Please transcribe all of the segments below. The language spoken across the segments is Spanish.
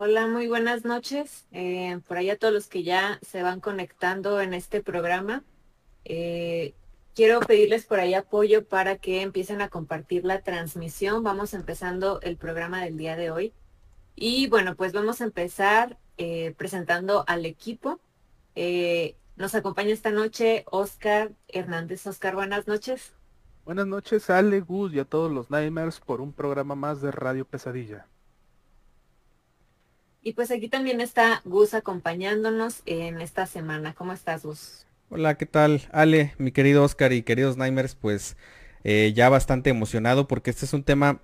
Hola, muy buenas noches. Eh, por ahí a todos los que ya se van conectando en este programa. Eh, quiero pedirles por ahí apoyo para que empiecen a compartir la transmisión. Vamos empezando el programa del día de hoy. Y bueno, pues vamos a empezar eh, presentando al equipo. nos acompaña esta noche Oscar Hernández. Oscar, buenas noches. Buenas noches, Ale, Gus y a todos los Nightmares por un programa más de Radio Pesadilla. Y pues aquí también está Gus acompañándonos en esta semana. ¿Cómo estás, Gus? Hola, ¿qué tal? Ale, mi querido Oscar y queridos Nightmares, pues eh, ya bastante emocionado porque este es un tema,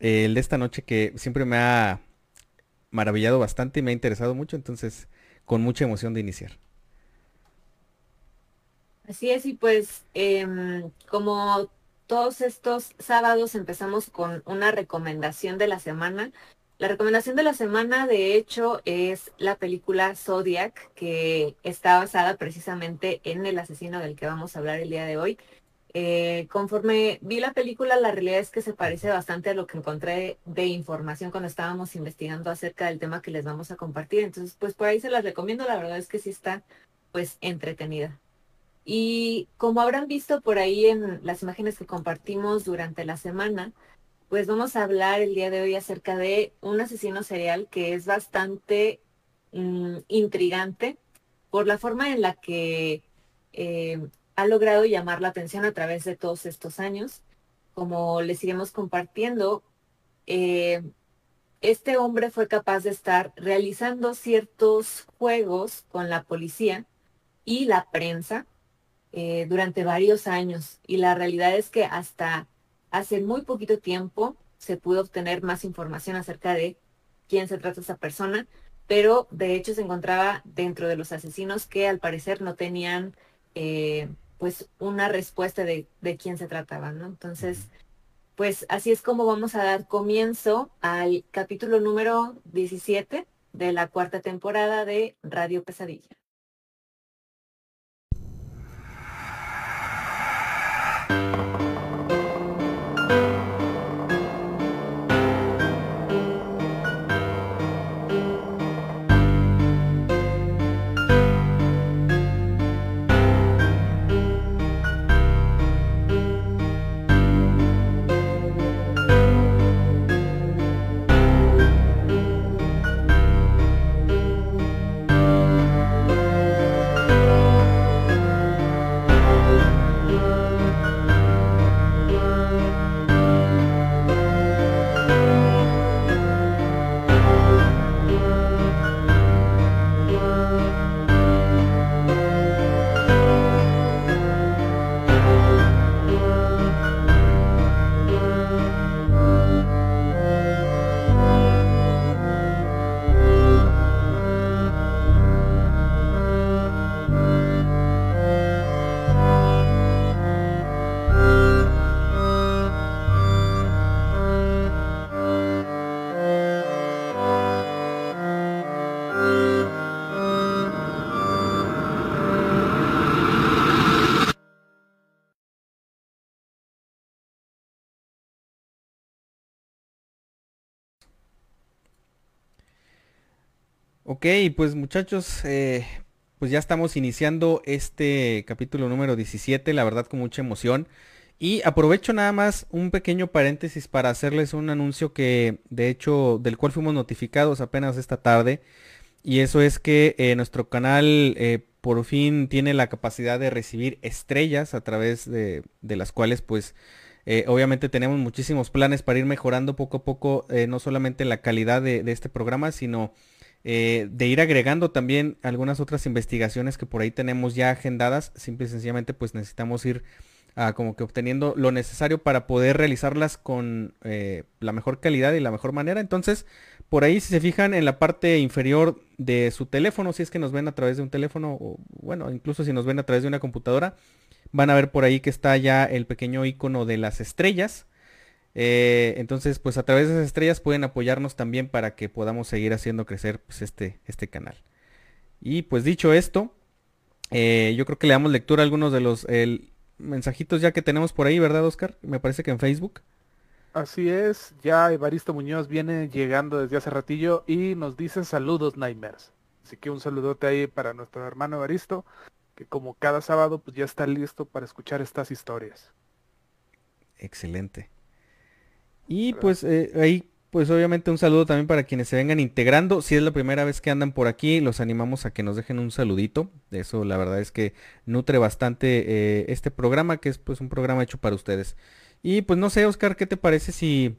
eh, el de esta noche, que siempre me ha maravillado bastante y me ha interesado mucho, entonces con mucha emoción de iniciar. Así es, y pues em, como todos estos sábados empezamos con una recomendación de la semana. La recomendación de la semana, de hecho, es la película Zodiac, que está basada precisamente en el asesino del que vamos a hablar el día de hoy. Eh, conforme vi la película, la realidad es que se parece bastante a lo que encontré de información cuando estábamos investigando acerca del tema que les vamos a compartir. Entonces, pues por ahí se las recomiendo. La verdad es que sí está, pues, entretenida. Y como habrán visto por ahí en las imágenes que compartimos durante la semana, pues vamos a hablar el día de hoy acerca de un asesino serial que es bastante mm, intrigante por la forma en la que eh, ha logrado llamar la atención a través de todos estos años. Como les iremos compartiendo, eh, este hombre fue capaz de estar realizando ciertos juegos con la policía y la prensa eh, durante varios años y la realidad es que hasta hace muy poquito tiempo se pudo obtener más información acerca de quién se trata esa persona, pero de hecho se encontraba dentro de los asesinos que al parecer no tenían eh, pues una respuesta de, de quién se trataba, ¿no? Entonces, pues así es como vamos a dar comienzo al capítulo número 17 de la cuarta temporada de Radio Pesadilla. Ok, pues muchachos, eh, pues ya estamos iniciando este capítulo número 17, la verdad con mucha emoción. Y aprovecho nada más un pequeño paréntesis para hacerles un anuncio que de hecho del cual fuimos notificados apenas esta tarde. Y eso es que eh, nuestro canal eh, por fin tiene la capacidad de recibir estrellas a través de, las cuales pues obviamente tenemos muchísimos planes para ir mejorando poco a poco no solamente la calidad de, de este programa, sino eh, de ir agregando también algunas otras investigaciones que por ahí tenemos ya agendadas. Simple y sencillamente pues necesitamos ir ah, como que obteniendo lo necesario para poder realizarlas con eh, la mejor calidad y la mejor manera. Entonces, por ahí si se fijan en la parte inferior de su teléfono, si es que nos ven a través de un teléfono o bueno, incluso si nos ven a través de una computadora, van a ver por ahí que está ya el pequeño icono de las estrellas. Eh, entonces, pues a través de esas estrellas pueden apoyarnos también para que podamos seguir haciendo crecer pues, este, este canal. Y pues dicho esto, eh, yo creo que le damos lectura a algunos de los mensajitos ya que tenemos por ahí, ¿verdad, Oscar? Me parece que en Facebook. Así es, ya Evaristo Muñoz viene llegando desde hace ratillo y nos dice saludos Nightmares. Así que un saludote ahí para nuestro hermano Evaristo, que como cada sábado pues ya está listo para escuchar estas historias. Excelente. Y pues eh, ahí pues obviamente un saludo también para quienes se vengan integrando. Si es la primera vez que andan por aquí, los animamos a que nos dejen un saludito. Eso la verdad es que nutre bastante eh, este programa, que es pues un programa hecho para ustedes. Y pues no sé, Oscar, ¿qué te parece si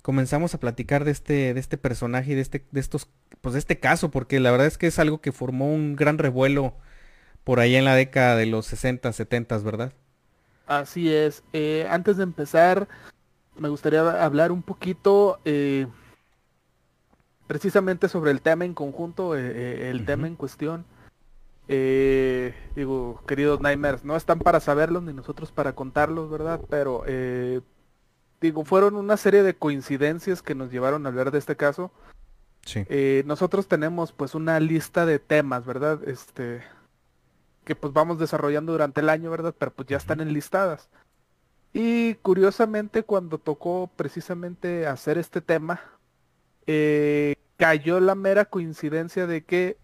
comenzamos a platicar de este, de este personaje y de este, de estos, pues de este caso? Porque la verdad es que es algo que formó un gran revuelo por ahí en la década de los 60, 70, ¿verdad? Así es. Eh, antes de empezar, me gustaría hablar un poquito eh, precisamente sobre el tema en conjunto, eh, el tema en cuestión. digo, queridos Nightmares, no están para saberlos ni nosotros para contarlos, ¿verdad? Pero digo, fueron una serie de coincidencias que nos llevaron a hablar de este caso. Sí. nosotros tenemos pues una lista de temas, ¿verdad? Este, que pues vamos desarrollando durante el año, ¿verdad? Pero pues ya están enlistadas. Y curiosamente cuando tocó precisamente hacer este tema, eh, cayó la mera coincidencia de que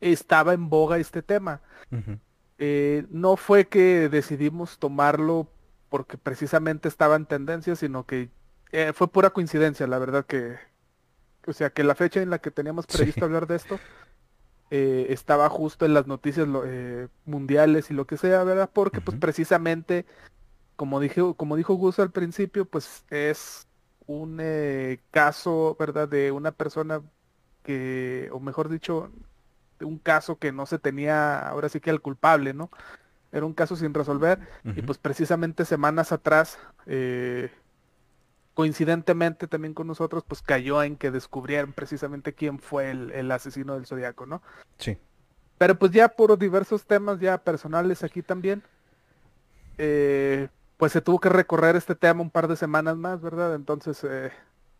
estaba en boga este tema. Eh, no fue que decidimos tomarlo porque precisamente estaba en tendencia, sino que eh, fue pura coincidencia, la verdad que, o sea, que la fecha en la que teníamos previsto hablar de esto eh, estaba justo en las noticias eh, mundiales y lo que sea, ¿verdad? Porque pues precisamente, como dije, como dijo Gus al principio, pues es un eh, caso, ¿verdad? De una persona que, o mejor dicho, de un caso que no se tenía, ahora sí que al culpable, ¿no? Era un caso sin resolver y pues precisamente semanas atrás eh, coincidentemente también con nosotros, pues cayó en que descubrieron precisamente quién fue el, asesino del zodiaco, ¿no? Sí. Pero pues ya por diversos temas ya personales aquí también, eh, pues se tuvo que recorrer este tema un par de semanas más, ¿verdad? Entonces eh,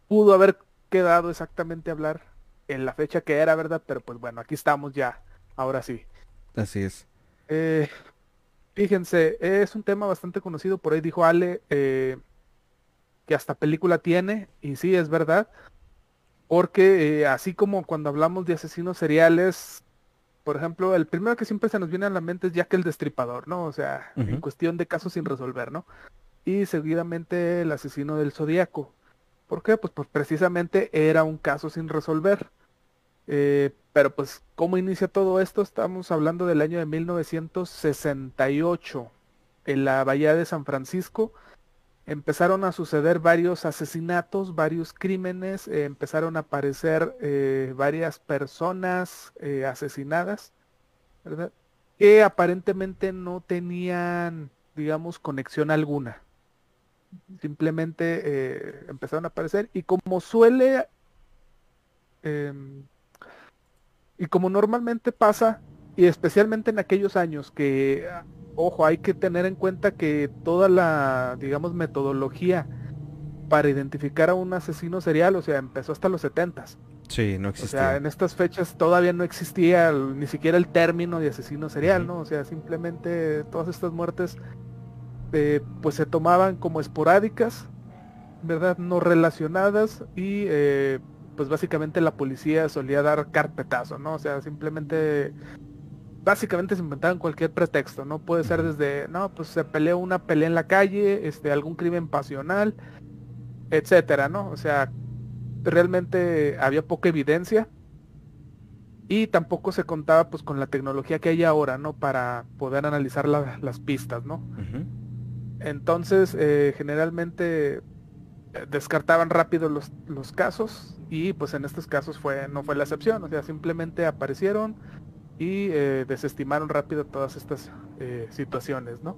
pudo haber quedado exactamente a hablar en la fecha que era, ¿verdad? Pero pues bueno, aquí estamos ya, ahora sí. Así es. Eh, fíjense, es un tema bastante conocido, por ahí dijo Ale, eh, que hasta película tiene, y sí, es verdad, porque eh, así como cuando hablamos de asesinos seriales, por ejemplo, el primero que siempre se nos viene a la mente es Jack el Destripador, ¿no? O sea, en cuestión de casos sin resolver, ¿no? Y seguidamente el asesino del Zodíaco. ¿Por qué? Pues, pues precisamente era un caso sin resolver. Eh, pero pues, ¿cómo inicia todo esto? Estamos hablando del año de 1968, en la bahía de San Francisco, empezaron a suceder varios asesinatos, varios crímenes, eh, empezaron a aparecer eh, varias personas eh, asesinadas, ¿verdad? Que aparentemente no tenían, digamos, conexión alguna. Simplemente empezaron a aparecer y como suele, em, y como normalmente pasa, y especialmente en aquellos años que ojo, hay que tener en cuenta que toda la, digamos, metodología para identificar a un asesino serial, o sea, empezó hasta los setentas. Sí, no existía. O sea, en estas fechas todavía no existía ni siquiera el término de asesino serial, ¿no? O sea, simplemente todas estas muertes eh, pues se tomaban como esporádicas, ¿verdad? No relacionadas y eh, pues básicamente la policía solía dar carpetazo, ¿no? O sea, simplemente básicamente se inventaban cualquier pretexto, ¿no? Puede ser desde, no, pues se peleó una pelea en la calle, este, algún crimen pasional, etcétera, ¿no? O sea, realmente había poca evidencia y tampoco se contaba pues con la tecnología que hay ahora, ¿no? Para poder analizar las pistas, ¿no? Entonces, eh, generalmente eh, descartaban rápido los, los casos y pues en estos casos fue no fue la excepción, o sea, simplemente aparecieron, y eh, desestimaron rápido todas estas eh, situaciones, ¿no?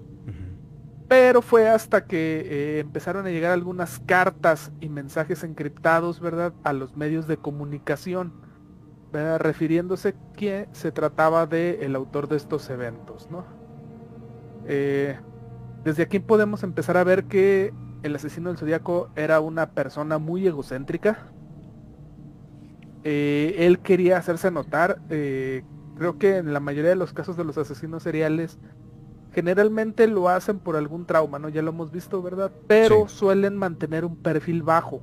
Pero fue hasta que eh, empezaron a llegar algunas cartas y mensajes encriptados, ¿verdad? A los medios de comunicación, ¿verdad? refiriéndose que se trataba de el autor de estos eventos, ¿no? desde aquí podemos empezar a ver que el asesino del zodiaco era una persona muy egocéntrica. él quería hacerse notar creo que en la mayoría de los casos de los asesinos seriales Generalmente lo hacen por algún trauma, ¿no? Ya lo hemos visto, ¿verdad? Pero suelen mantener un perfil bajo.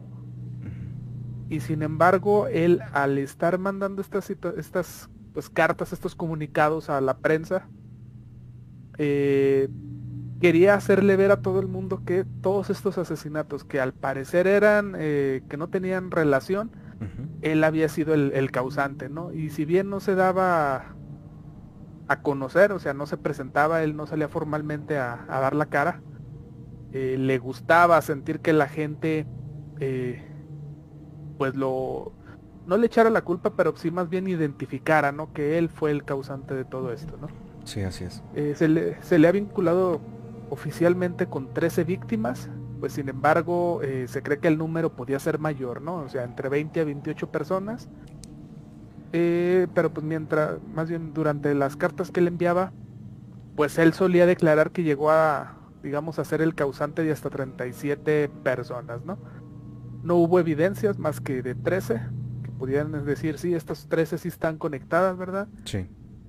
Y sin embargo, él al estar mandando estas, estas pues, cartas, estos comunicados a la prensa, eh, quería hacerle ver a todo el mundo que todos estos asesinatos que al parecer eran, eh, que no tenían relación, él había sido el, causante, ¿no? Y si bien no se daba a conocer, o sea, no se presentaba, él no salía formalmente a, dar la cara, eh, le gustaba sentir que la gente, eh, pues lo, no le echara la culpa, pero sí más bien identificara, ¿no? Que él fue el causante de todo esto, ¿no? Sí, así es. Eh, se, le, se le ha vinculado oficialmente con 13 víctimas, pues sin embargo eh, se cree que el número podía ser mayor, ¿no? O sea, entre 20 a 28 personas. Eh, pero pues mientras, más bien durante las cartas que él enviaba, pues él solía declarar que llegó a, digamos, a ser el causante de hasta 37 personas, ¿no? No hubo evidencias más que de 13, que pudieran decir, sí, estas 13 sí están conectadas, ¿verdad? Sí.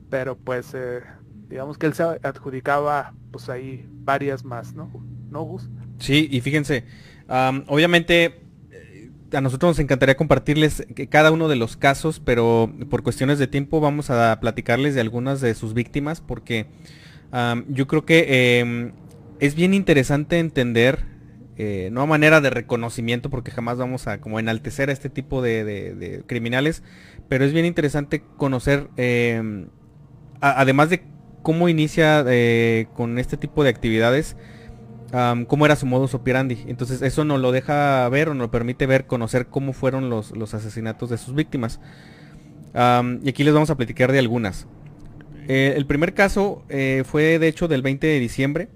Pero pues, eh, digamos que él se adjudicaba, pues ahí varias más, ¿no? ¿No, Gus? Sí, y fíjense, obviamente eh, a nosotros nos encantaría compartirles cada uno de los casos, pero por cuestiones de tiempo vamos a platicarles de algunas de sus víctimas porque yo creo que em, es bien interesante entender, eh, no a manera de reconocimiento porque jamás vamos a como enaltecer a este tipo de, criminales, pero es bien interesante conocer, em, además de cómo inicia eh, con este tipo de actividades, cómo era su modus operandi. Entonces eso nos lo deja ver o nos permite ver, conocer cómo fueron los, asesinatos de sus víctimas. y aquí les vamos a platicar de algunas. Eh, el primer caso eh, fue de hecho del 20 de diciembre.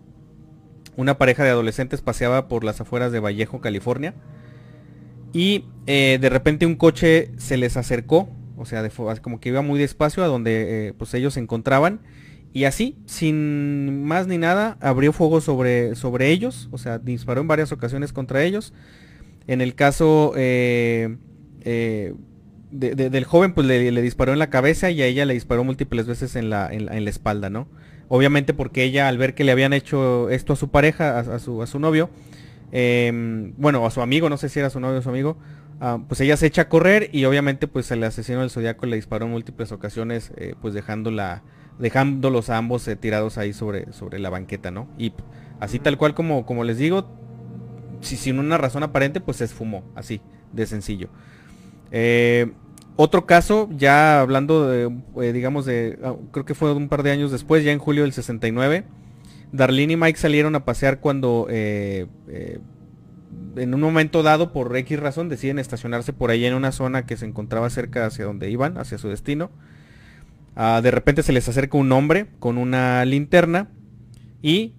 Una pareja de adolescentes paseaba por las afueras de Vallejo, California. Y eh, de repente un coche se les acercó, o sea, como que iba muy despacio a donde pues ellos se encontraban y así, sin más ni nada, abrió fuego sobre, sobre ellos, o sea, disparó en varias ocasiones contra ellos. En el caso eh, eh, del joven, pues le, disparó en la cabeza y a ella le disparó múltiples veces en la, en, la espalda, ¿no? Obviamente porque ella al ver que le habían hecho esto a su pareja, a, su, a su, novio, em, bueno, a su amigo, no sé si era su novio o su amigo, ah, pues ella se echa a correr y obviamente pues el asesino del zodiaco le disparó en múltiples ocasiones, eh, pues dejándola dejándolos a ambos eh, tirados ahí sobre, sobre la banqueta, ¿no? Y así tal cual como, como les digo, si, sin una razón aparente, pues se esfumó, así, de sencillo. Eh, otro caso, ya hablando de, eh, digamos, de, ah, creo que fue un par de años después, ya en julio del 69, Darlene y Mike salieron a pasear cuando en un momento dado, por X razón, deciden estacionarse por ahí en una zona que se encontraba cerca hacia donde iban, hacia su destino. Ah, de repente se les acerca un hombre con una linterna y,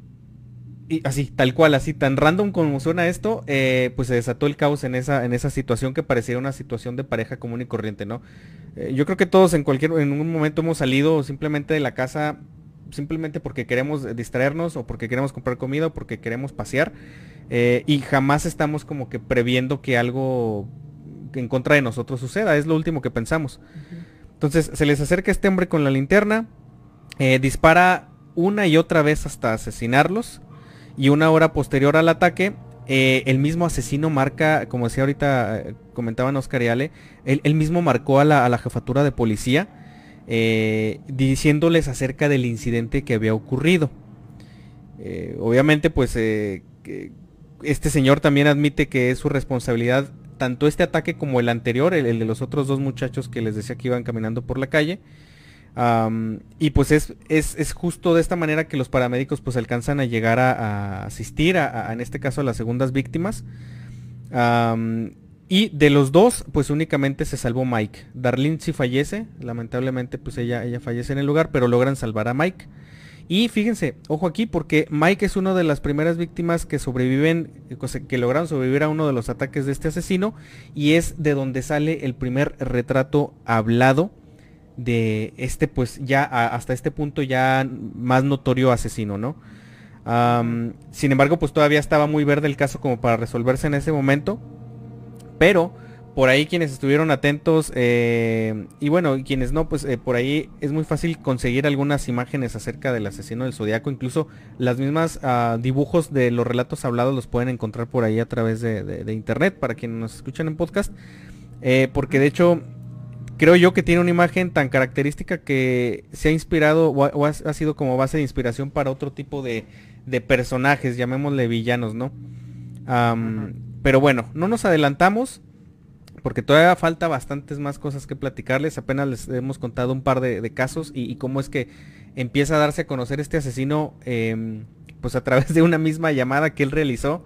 así, tal cual, así tan random como suena esto, eh, pues se desató el caos en esa, en esa situación que pareciera una situación de pareja común y corriente, ¿no? Eh, yo creo que todos en cualquier, en un momento hemos salido simplemente de la casa simplemente porque queremos distraernos o porque queremos comprar comida o porque queremos pasear eh, y jamás estamos como que previendo que algo en contra de nosotros suceda, es lo último que pensamos. Entonces se les acerca este hombre con la linterna, eh, dispara una y otra vez hasta asesinarlos y una hora posterior al ataque eh, el mismo asesino marca, como decía ahorita, eh, comentaban Oscar y Ale, él, mismo marcó a la, jefatura de policía diciéndoles acerca del incidente que había ocurrido. obviamente pues este señor también admite que es su responsabilidad tanto este ataque como el anterior, el, de los otros dos muchachos que les decía que iban caminando por la calle. y pues es, es, justo de esta manera que los paramédicos pues alcanzan a llegar a, asistir a, en este caso a las segundas víctimas. y de los dos pues únicamente se salvó Mike. Darlene sí fallece, lamentablemente pues ella, ella fallece en el lugar, pero logran salvar a Mike. Y fíjense, ojo aquí, porque Mike es una de las primeras víctimas que sobreviven, que lograron sobrevivir a uno de los ataques de este asesino, y es de donde sale el primer retrato hablado de este, pues ya hasta este punto ya más notorio asesino, ¿no? sin embargo, pues todavía estaba muy verde el caso como para resolverse en ese momento, pero por ahí quienes estuvieron atentos eh, y bueno, quienes no, pues eh, por ahí es muy fácil conseguir algunas imágenes acerca del asesino del zodiaco. Incluso las mismas ah, dibujos de los relatos hablados los pueden encontrar por ahí a través de, internet para quienes nos escuchan en podcast. Eh, porque de hecho creo yo que tiene una imagen tan característica que se ha inspirado o ha, sido como base de inspiración para otro tipo de, personajes, llamémosle villanos, ¿no? pero bueno, no nos adelantamos porque todavía falta bastantes más cosas que platicarles. Apenas les hemos contado un par de, casos y, cómo es que empieza a darse a conocer este asesino em, pues a través de una misma llamada que él realizó.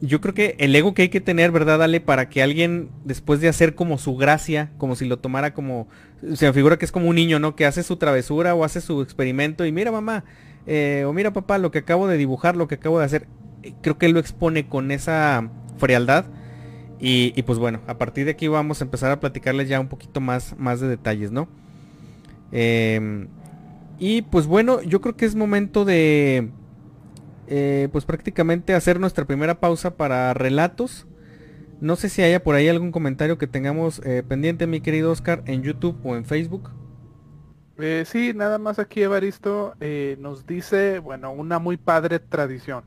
yo creo que el ego que hay que tener, ¿verdad, Ale? Para que alguien, después de hacer como su gracia, como si lo tomara como, se me figura que es como un niño, ¿no? Que hace su travesura o hace su experimento y mira mamá, eh, o mira papá, lo que acabo de dibujar, lo que acabo de hacer. Creo que él lo expone con esa frialdad y, pues bueno, a partir de aquí vamos a empezar a platicarles ya un poquito más, más de detalles, ¿no? Em, y pues bueno, yo creo que es momento de eh, pues prácticamente hacer nuestra primera pausa para relatos. No sé si haya por ahí algún comentario que tengamos eh, pendiente, mi querido Oscar, en YouTube o en Facebook. Eh, sí, nada más aquí Evaristo nos dice, bueno, una muy padre tradición.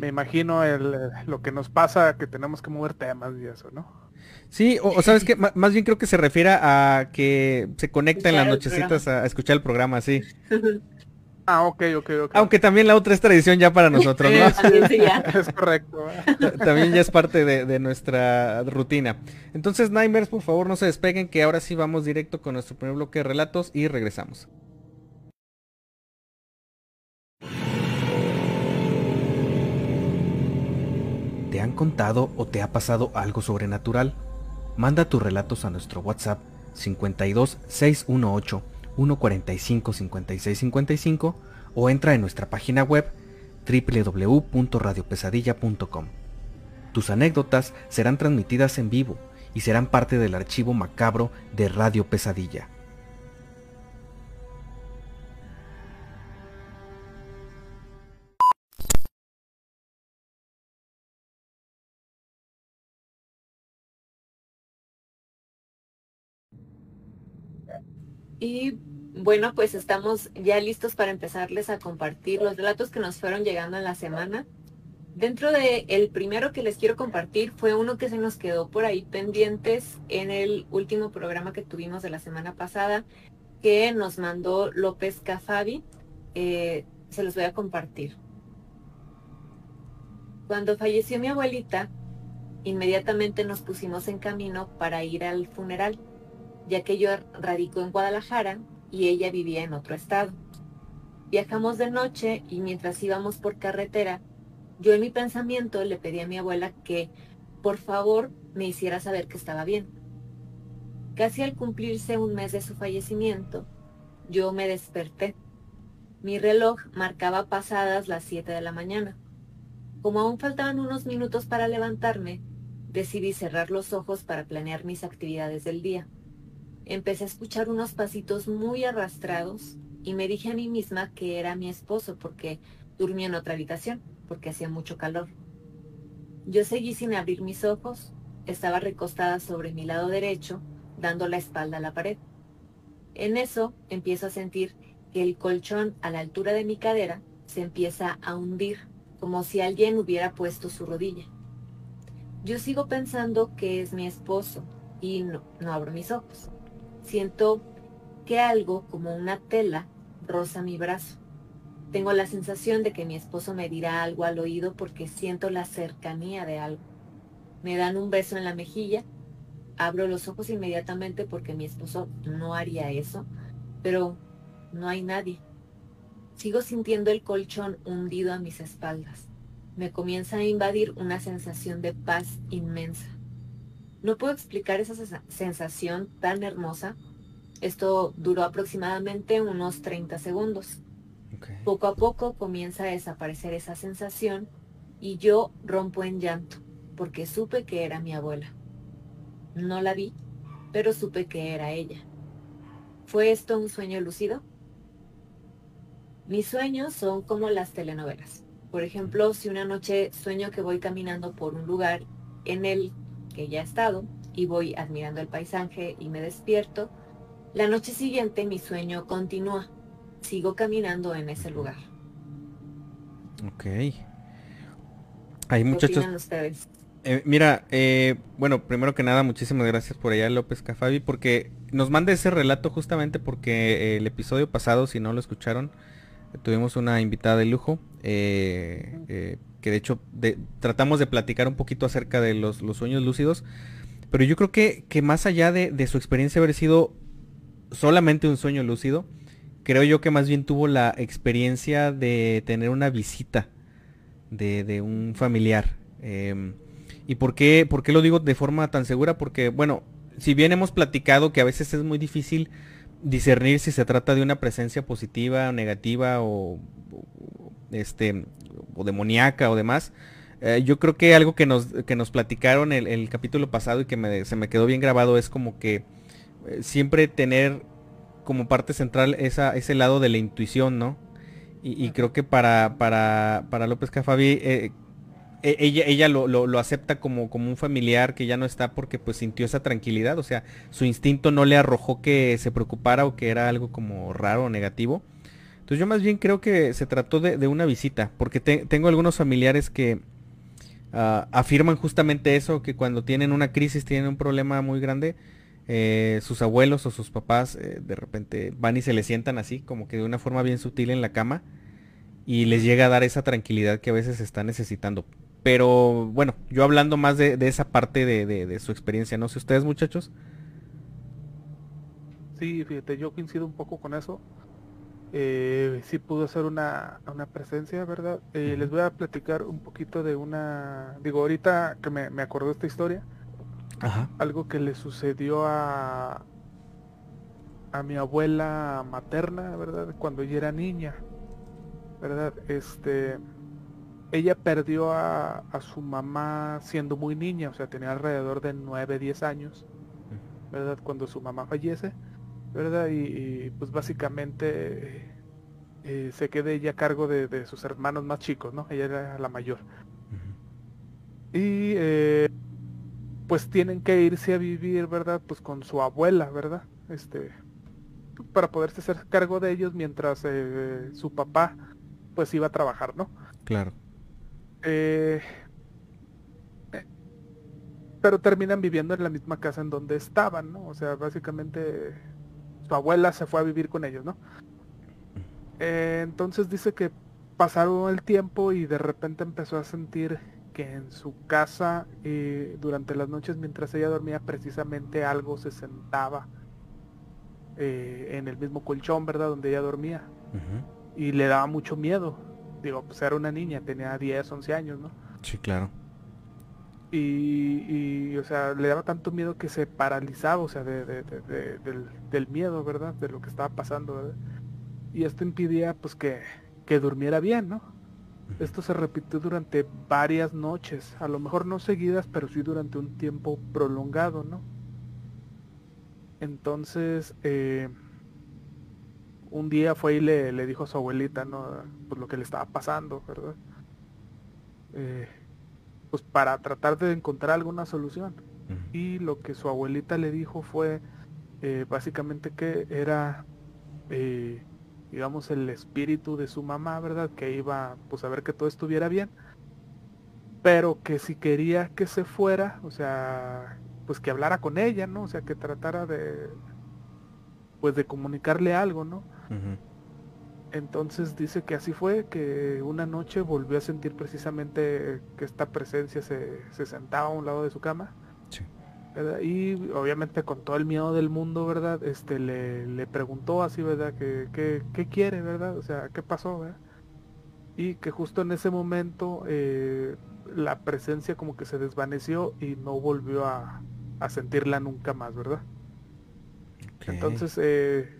Me imagino el, lo que nos pasa, que tenemos que mover temas y eso, ¿no? Sí, o, sabes que más bien creo que se refiere a que se conecta en las nochecitas a, escuchar el programa, sí. Ah, ok, ok, ok. Aunque también la otra es tradición ya para nosotros, ¿no? es correcto. también ya es parte de, de, nuestra rutina. Entonces, Nightmares, por favor, no se despeguen, que ahora sí vamos directo con nuestro primer bloque de relatos y regresamos. Han contado o te ha pasado algo sobrenatural? Manda tus relatos a nuestro WhatsApp 52 618 145 56 55 o entra en nuestra página web www.radiopesadilla.com. Tus anécdotas serán transmitidas en vivo y serán parte del archivo macabro de Radio Pesadilla. Y bueno, pues estamos ya listos para empezarles a compartir los relatos que nos fueron llegando en la semana. Dentro de el primero que les quiero compartir fue uno que se nos quedó por ahí pendientes en el último programa que tuvimos de la semana pasada, que nos mandó López Cafabi. Eh, se los voy a compartir. Cuando falleció mi abuelita, inmediatamente nos pusimos en camino para ir al funeral ya que yo radico en Guadalajara y ella vivía en otro estado. Viajamos de noche y mientras íbamos por carretera, yo en mi pensamiento le pedí a mi abuela que, por favor, me hiciera saber que estaba bien. Casi al cumplirse un mes de su fallecimiento, yo me desperté. Mi reloj marcaba pasadas las 7 de la mañana. Como aún faltaban unos minutos para levantarme, decidí cerrar los ojos para planear mis actividades del día empecé a escuchar unos pasitos muy arrastrados y me dije a mí misma que era mi esposo porque durmía en otra habitación, porque hacía mucho calor. Yo seguí sin abrir mis ojos, estaba recostada sobre mi lado derecho, dando la espalda a la pared. En eso empiezo a sentir que el colchón a la altura de mi cadera se empieza a hundir, como si alguien hubiera puesto su rodilla. Yo sigo pensando que es mi esposo y no, no abro mis ojos siento que algo como una tela roza mi brazo. Tengo la sensación de que mi esposo me dirá algo al oído porque siento la cercanía de algo. Me dan un beso en la mejilla, abro los ojos inmediatamente porque mi esposo no haría eso, pero no hay nadie. Sigo sintiendo el colchón hundido a mis espaldas. Me comienza a invadir una sensación de paz inmensa. No puedo explicar esa sensación tan hermosa. Esto duró aproximadamente unos 30 segundos. Poco a poco comienza a desaparecer esa sensación y yo rompo en llanto porque supe que era mi abuela. No la vi, pero supe que era ella. ¿Fue esto un sueño lúcido? Mis sueños son como las telenovelas. Por ejemplo, si una noche sueño que voy caminando por un lugar en el que ya he estado y voy admirando el paisaje y me despierto. La noche siguiente mi sueño continúa. Sigo caminando en ese lugar. Ok. Hay muchachos. ustedes? Eh, mira, eh, bueno, primero que nada, muchísimas gracias por allá López Cafabi, porque nos manda ese relato justamente porque el episodio pasado, si no lo escucharon, tuvimos una invitada de lujo, eh, que de hecho tratamos de platicar un poquito acerca de los, sueños lúcidos, pero yo creo que, que más allá de, de, su experiencia haber sido solamente un sueño lúcido, creo yo que más bien tuvo la experiencia de tener una visita de, de un familiar. Em, ¿Y por qué, por qué lo digo de forma tan segura? Porque, bueno, si bien hemos platicado que a veces es muy difícil discernir si se trata de una presencia positiva o negativa o, este o demoníaca o demás. Eh, yo creo que algo que nos, que nos platicaron el, el capítulo pasado y que se me quedó bien grabado es como que eh, siempre tener como parte central esa, ese lado de la intuición, ¿no? Y, creo que para, para, para López Cafabi, eh, ella, ella lo, lo, acepta como, como un familiar que ya no está porque pues sintió esa tranquilidad, o sea, su instinto no le arrojó que se preocupara o que era algo como raro o negativo. Entonces yo más bien creo que se trató de, una visita, porque tengo algunos familiares que ah, afirman justamente eso, que cuando tienen una crisis, tienen un problema muy grande, eh, sus abuelos o sus papás eh, de repente van y se le sientan así, como que de una forma bien sutil en la cama, y les llega a dar esa tranquilidad que a veces está necesitando. Pero bueno, yo hablando más de, esa parte de, su experiencia, no sé ustedes muchachos. Sí, fíjate, yo coincido un poco con eso. Eh, sí pudo ser una, presencia, ¿verdad? Eh, les voy a platicar un poquito de una... Digo, ahorita que me, me acordó esta historia. Algo que le sucedió a, a mi abuela materna, ¿verdad? Cuando ella era niña, ¿verdad? Este ella perdió a, su mamá siendo muy niña, o sea, tenía alrededor de 9, 10 años, ¿verdad? Cuando su mamá fallece, ¿verdad? Y, pues básicamente eh, se queda ella a cargo de, sus hermanos más chicos, ¿no? Ella era la mayor. Y eh, pues tienen que irse a vivir, ¿verdad? Pues con su abuela, ¿verdad? Este, para poderse hacer cargo de ellos mientras eh, su papá pues iba a trabajar, ¿no? Claro. Eh, pero terminan viviendo en la misma casa en donde estaban, ¿no? O sea, básicamente su abuela se fue a vivir con ellos, ¿no? Eh, entonces dice que pasaron el tiempo y de repente empezó a sentir que en su casa eh, durante las noches mientras ella dormía precisamente algo se sentaba en el mismo colchón, ¿verdad? Donde ella dormía. Y le daba mucho miedo digo, pues era una niña, tenía 10, 11 años, ¿no? Sí, claro. Y, o sea, le daba tanto miedo que se paralizaba, o sea, de, del, miedo, ¿verdad? De lo que estaba pasando, ¿verdad? Y esto impidía, pues, que, que durmiera bien, ¿no? Esto se repitió durante varias noches, a lo mejor no seguidas, pero sí durante un tiempo prolongado, ¿no? Entonces, eh, un día fue y le, dijo a su abuelita, ¿no? Pues lo que le estaba pasando, ¿verdad? Eh, pues para tratar de encontrar alguna solución. Y lo que su abuelita le dijo fue eh, básicamente que era, eh, digamos, el espíritu de su mamá, ¿verdad? Que iba pues a ver que todo estuviera bien. Pero que si quería que se fuera, o sea, pues que hablara con ella, ¿no? O sea, que tratara de, pues de comunicarle algo, ¿no? Entonces dice que así fue, que una noche volvió a sentir precisamente que esta presencia se, sentaba a un lado de su cama. Y obviamente con todo el miedo del mundo, ¿verdad? Este le, preguntó así, ¿verdad? Que, ¿Qué quiere, verdad? O sea, ¿qué pasó, verdad? Y que justo en ese momento eh, la presencia como que se desvaneció y no volvió a, sentirla nunca más, ¿verdad? Entonces, eh,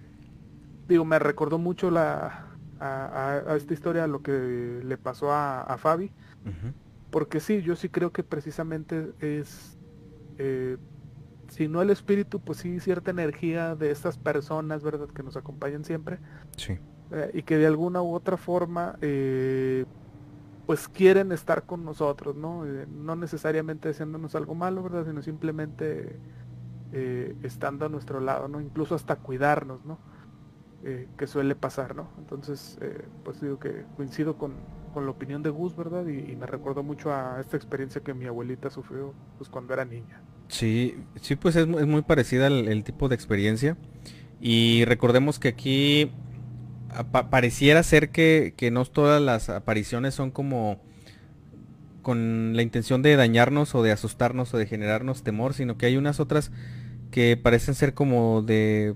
digo, me recordó mucho la, a, esta historia lo que le pasó a, Fabi. Porque sí, yo sí creo que precisamente es, eh, si no el espíritu, pues sí cierta energía de estas personas, ¿verdad? Que nos acompañan siempre. Sí. Eh, y que de alguna u otra forma, pues quieren estar con nosotros, ¿no? Eh, no necesariamente deseándonos algo malo, ¿verdad? Sino simplemente eh, estando a nuestro lado, ¿no? Incluso hasta cuidarnos, ¿no? Eh, que suele pasar, ¿no? Entonces, pues digo que coincido con, la opinión de Gus, ¿verdad? Y, me recordó mucho a esta experiencia que mi abuelita sufrió pues cuando era niña. Sí, sí, pues es, muy parecida el, tipo de experiencia. Y recordemos que aquí pareciera ser que, no todas las apariciones son como con la intención de dañarnos o de asustarnos o de generarnos temor, sino que hay unas otras que parecen ser como de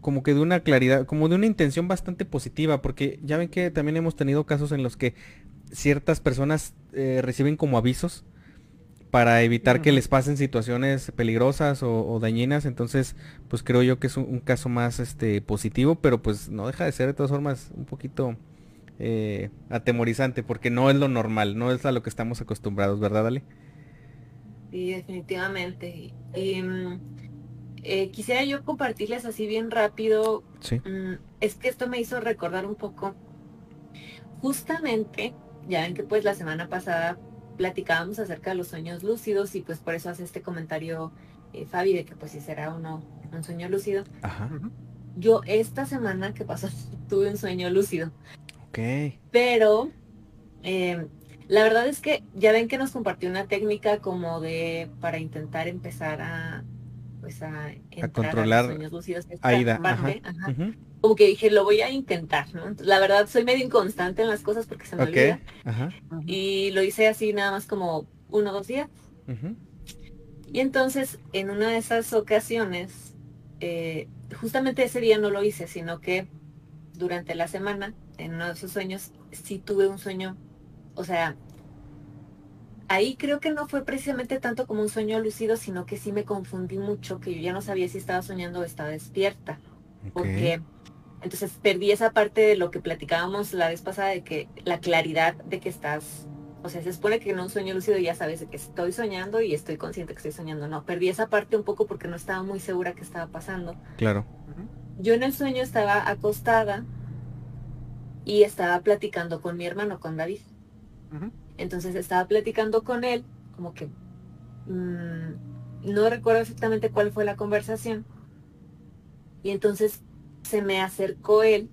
como que de una claridad, como de una intención bastante positiva, porque ya ven que también hemos tenido casos en los que ciertas personas eh, reciben como avisos para evitar que les pasen situaciones peligrosas o, dañinas. Entonces, pues creo yo que es un, caso más este positivo, pero pues no deja de ser de todas formas un poquito eh, atemorizante, porque no es lo normal, no es a lo que estamos acostumbrados, ¿verdad, Ale? Sí, definitivamente. Y, mm, eh, quisiera yo compartirles así bien rápido. Sí. Mm, es que esto me hizo recordar un poco. Justamente, ya ven que pues la semana pasada platicábamos acerca de los sueños lúcidos y pues por eso hace este comentario eh, Fabi de que pues si será o no un sueño lúcido. Ajá. Yo esta semana que pasó tuve un sueño lúcido. Ok. Pero eh, la verdad es que ya ven que nos compartió una técnica como de para intentar empezar a pues a, a controlar a sueños lúcidos. Aida. Como que dije, lo voy a intentar, ¿no? la verdad soy medio inconstante en las cosas porque se me olvida. Y lo hice así nada más como uno o dos días. Y entonces, en una de esas ocasiones, eh, justamente ese día no lo hice, sino que durante la semana, en uno de esos sueños, sí tuve un sueño, o sea, ahí creo que no fue precisamente tanto como un sueño lucido, sino que sí me confundí mucho, que yo ya no sabía si estaba soñando o estaba despierta. Porque entonces perdí esa parte de lo que platicábamos la vez pasada de que la claridad de que estás, o sea, se supone que en un sueño lucido ya sabes de que estoy soñando y estoy consciente que estoy soñando. No, perdí esa parte un poco porque no estaba muy segura que estaba pasando. Claro. Yo en el sueño estaba acostada y estaba platicando con mi hermano, con David. Entonces estaba platicando con él, como que mm, no recuerdo exactamente cuál fue la conversación. Y entonces se me acercó él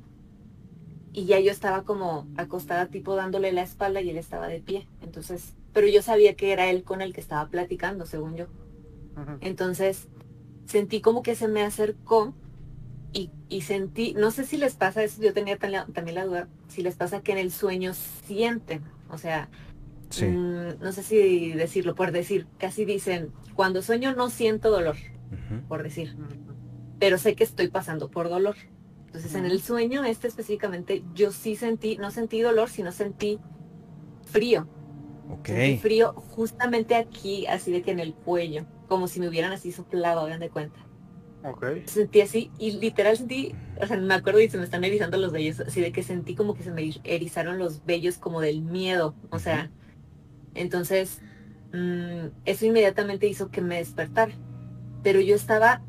y ya yo estaba como acostada tipo dándole la espalda y él estaba de pie. Entonces, pero yo sabía que era él con el que estaba platicando, según yo. Entonces, sentí como que se me acercó y, y, sentí, no sé si les pasa eso, yo tenía también la duda, si les pasa que en el sueño sienten, o sea, Mm, no sé si decirlo, por decir, casi dicen, cuando sueño no siento dolor, por decir, pero sé que estoy pasando por dolor. Entonces en el sueño, este específicamente, yo sí sentí, no sentí dolor, sino sentí frío. Okay. frío justamente aquí, así de que en el cuello, como si me hubieran así soplado, hagan de cuenta. Okay. Sentí así y literal sentí, o sea, me acuerdo y se me están erizando los vellos, así de que sentí como que se me erizaron los vellos como del miedo, o sea, entonces, mm, eso inmediatamente hizo que me despertara. Pero yo estaba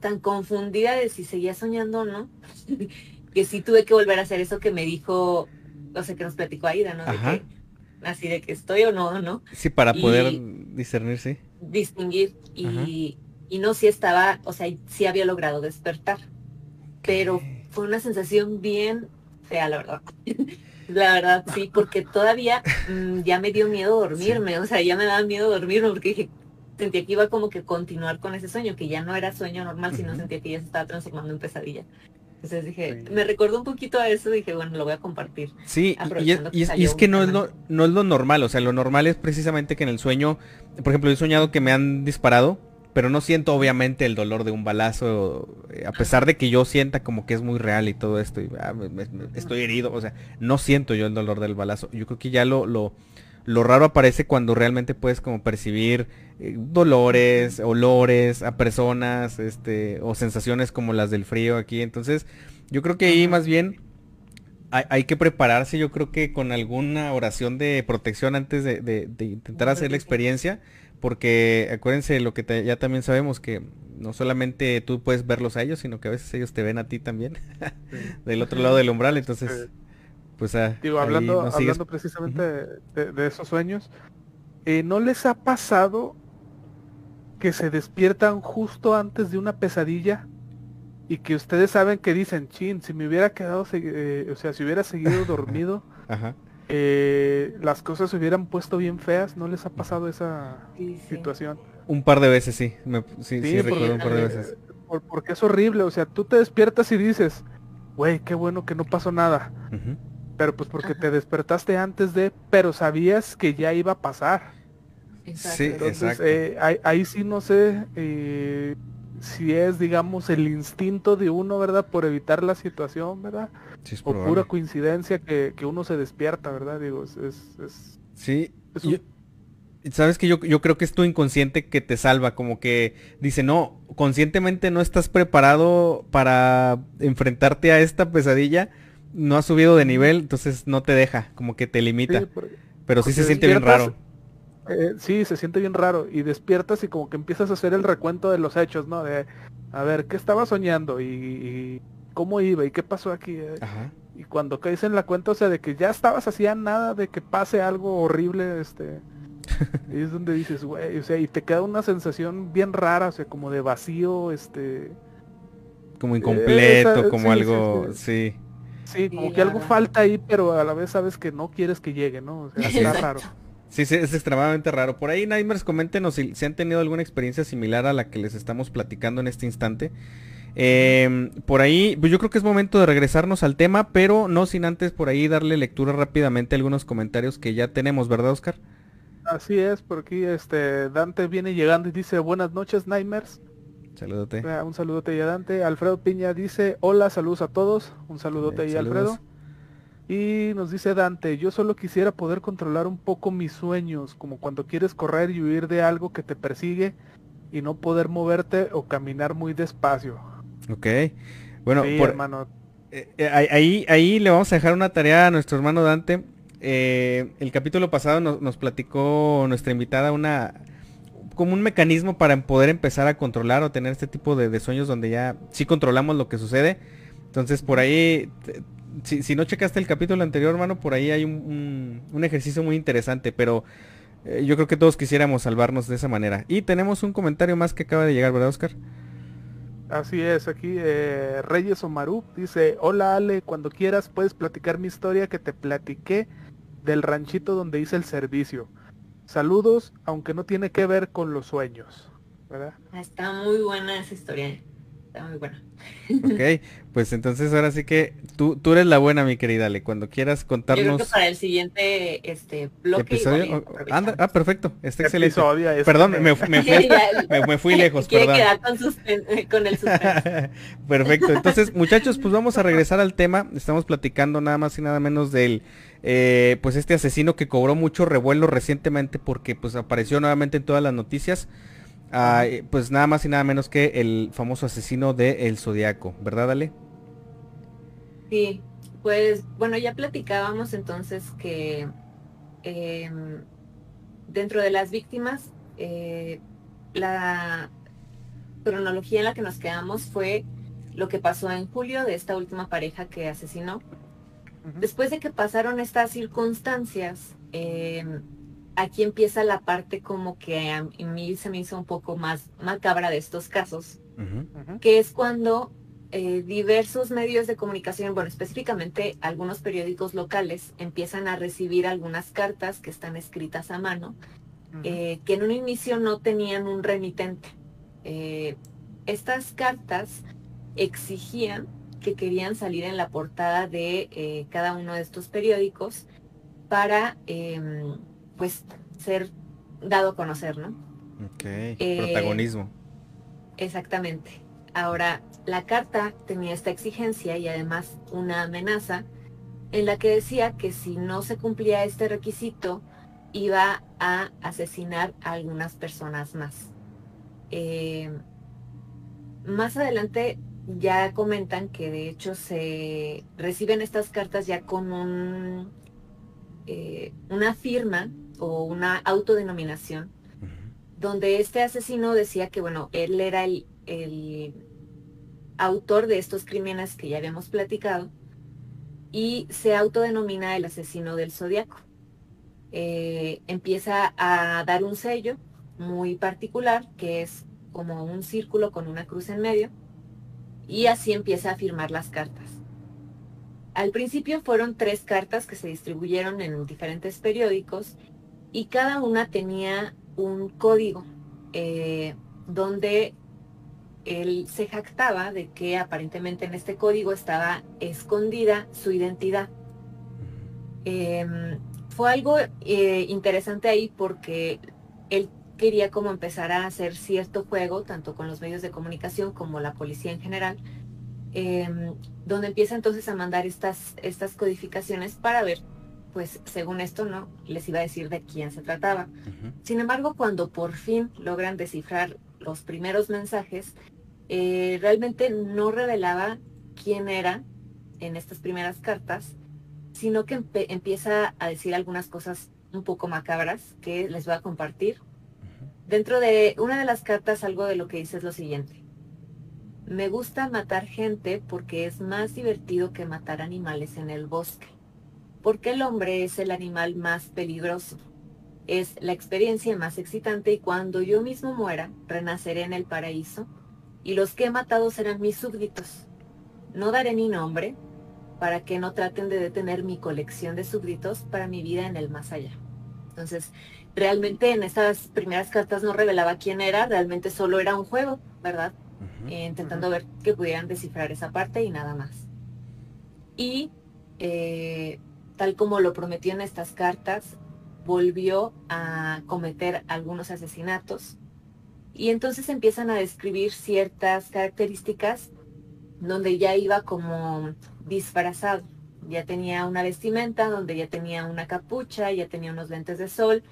tan confundida de si seguía soñando o no, que sí tuve que volver a hacer eso que me dijo, o sea, que nos platicó Aida, ¿no? así de que estoy o no, ¿no? Sí, para poder discernir, sí. Distinguir. Y, y, no si estaba, o sea, sí había logrado despertar. Pero fue una sensación bien fea, la verdad. La verdad, sí, porque todavía mm, ya me dio miedo dormirme, o sea, ya me daba miedo dormirme porque dije, sentía que iba como que continuar con ese sueño, que ya no era sueño normal, sino sentía que ya se estaba transformando en pesadilla. Entonces dije, me recordó un poquito a eso, dije, bueno, lo voy a compartir. Sí, y, es, que, no es, lo, no es lo normal, o sea, lo normal es precisamente que en el sueño, por ejemplo, he soñado que me han disparado pero no siento obviamente el dolor de un balazo, eh, a pesar de que yo sienta como que es muy real y todo esto, y, ah, estoy herido, o sea, no siento yo el dolor del balazo. Yo creo que ya lo, lo, lo raro aparece cuando realmente puedes como percibir eh, dolores, olores a personas, este, o sensaciones como las del frío aquí. Entonces, yo creo que ahí más bien hay, hay, que prepararse, yo creo que con alguna oración de protección antes de, de, de intentar hacer la experiencia porque acuérdense lo que ya también sabemos que no solamente tú puedes verlos a ellos, sino que a veces ellos te ven a ti también, del otro lado del umbral, entonces pues ah, Digo, hablando, hablando precisamente de, esos sueños, eh, ¿no les ha pasado que se despiertan justo antes de una pesadilla y que ustedes saben que dicen, chin, si me hubiera quedado, eh, o sea, si hubiera seguido dormido, eh, las cosas se hubieran puesto bien feas, ¿no les ha pasado esa situación? Un par de veces, sí, sí, sí, recuerdo un par de veces. porque es horrible, o sea, tú te despiertas y dices, güey, qué bueno que no pasó nada. Pero pues porque te despertaste antes de, pero sabías que ya iba a pasar. Sí, exacto. Eh, ahí, sí no sé eh, si es, digamos, el instinto de uno, ¿verdad? Por evitar la situación, ¿verdad? o pura coincidencia que, uno se despierta, ¿verdad? Digo, es... es, sí. Sabes que yo, yo creo que es tu inconsciente que te salva, como que dice, no, conscientemente no estás preparado para enfrentarte a esta pesadilla, no has subido de nivel, entonces no te deja, como que te limita. pero sí se siente bien raro. Eh, sí, se siente bien raro. Y despiertas y como que empiezas a hacer el recuento de los hechos, ¿no? De, a ver, ¿qué estaba soñando? Y, cómo iba? ¿Y qué pasó aquí? Eh, y cuando caes en la cuenta, o sea, de que ya estabas hacía nada de que pase algo horrible, este... y es donde dices, güey, o sea, y te queda una sensación bien rara, o sea, como de vacío, este... Como incompleto, como algo, sí. Sí, como que algo falta ahí, pero a la vez sabes que no quieres que llegue, ¿no? O sea, está raro. Sí, sí, es extremadamente raro. Por ahí, Nightmares, coméntenos si, si, han tenido alguna experiencia similar a la que les estamos platicando en este instante. Em, por ahí, pues yo creo que es momento de regresarnos al tema, pero no sin antes por ahí darle lectura rápidamente a algunos comentarios que ya tenemos, ¿verdad, Oscar? Así es, por aquí este Dante viene llegando y dice buenas noches, Nightmares. Saludote. Un saludote y a Dante. Alfredo Piña dice hola, saludos a todos. Un saludote y Alfredo. Y nos dice Dante, yo solo quisiera poder controlar un poco mis sueños, como cuando quieres correr y huir de algo que te persigue y no poder moverte o caminar muy despacio. Ok. Bueno, hermano. Eh, eh, ahí, ahí le vamos a dejar una tarea a nuestro hermano Dante. Eh, el capítulo pasado nos, platicó nuestra invitada una como un mecanismo para poder empezar a controlar o tener este tipo de, de sueños donde ya sí controlamos lo que sucede. Entonces por ahí si, no checaste el capítulo anterior, hermano, por ahí hay un, ejercicio muy interesante, pero eh, yo creo que todos quisiéramos salvarnos de esa manera. Y tenemos un comentario más que acaba de llegar, ¿verdad, Oscar? Así es, aquí eh, Reyes Omaru dice, hola Ale, cuando quieras puedes platicar mi historia que te platiqué del ranchito donde hice el servicio. Saludos, aunque no tiene que ver con los sueños. ¿verdad? Está muy buena esa historia. Está muy buena. Ok, pues entonces ahora sí que tú, tú eres la buena, mi querida Ale. Cuando quieras contarnos. Yo creo que para el siguiente este bloque. Episodio. Anda, ah, perfecto. Está excelente. Perdón, me, me, fui, lejos, perdón. quedar con, con el suspense. perfecto. Entonces, muchachos, pues vamos a regresar al tema. Estamos platicando nada más y nada menos del eh, pues este asesino que cobró mucho revuelo recientemente porque pues apareció nuevamente en todas las noticias. Ah, eh, pues nada más y nada menos que el famoso asesino de El Zodiaco, ¿verdad, Ale? Sí, pues bueno, ya platicábamos entonces que em, dentro de las víctimas, eh, la cronología en la que nos quedamos fue lo que pasó en julio de esta última pareja que asesinó. Después de que pasaron estas circunstancias, eh, aquí empieza la parte como que a mí se me hizo un poco más macabra de estos casos, que es cuando eh, diversos medios de comunicación, bueno, específicamente algunos periódicos locales, empiezan a recibir algunas cartas que están escritas a mano, eh, que en un inicio no tenían un remitente. Eh, estas cartas exigían que querían salir en la portada de cada uno de estos periódicos para em, pues ser dado a conocer, ¿no? Ok, eh, protagonismo. Exactamente. Ahora, la carta tenía esta exigencia y además una amenaza en la que decía que si no se cumplía este requisito, iba a asesinar a algunas personas más. Eh, más adelante ya comentan que de hecho se reciben estas cartas ya con un, eh, una firma o una autodenominación, donde este asesino decía que, bueno, él era el, el autor de estos crímenes que ya habíamos platicado y se autodenomina el asesino del zodiaco. Eh, empieza a dar un sello muy particular que es como un círculo con una cruz en medio y así empieza a firmar las cartas. Al principio fueron tres cartas que se distribuyeron en diferentes periódicos y cada una tenía un código eh, donde él se jactaba de que aparentemente en este código estaba escondida su identidad. Em, fue algo eh, interesante ahí porque él quería como empezar a hacer cierto juego, tanto con los medios de comunicación como la policía en general, em, donde empieza entonces a mandar estas, estas codificaciones para ver, pues según esto, ¿no? Les iba a decir de quién se trataba. Sin embargo, cuando por fin logran descifrar los primeros mensajes, eh, realmente no revelaba quién era en estas primeras cartas, sino que empieza a decir algunas cosas un poco macabras que les voy a compartir Dentro de una de las cartas algo de lo que dice es lo siguiente. Me gusta matar gente porque es más divertido que matar animales en el bosque. Porque el hombre es el animal más peligroso. Es la experiencia más excitante y cuando yo mismo muera, renaceré en el paraíso y los que he matado serán mis súbditos. No daré mi nombre para que no traten de detener mi colección de súbditos para mi vida en el más allá. Entonces, realmente en esas primeras cartas no revelaba quién era, realmente solo era un juego, ¿verdad? Eh, intentando ver que pudieran descifrar esa parte y nada más. Y eh, tal como lo prometió en estas cartas, volvió a cometer algunos asesinatos y entonces empiezan a describir ciertas características donde ya iba como disfrazado. Ya tenía una vestimenta, donde ya tenía una capucha, ya tenía unos lentes de sol,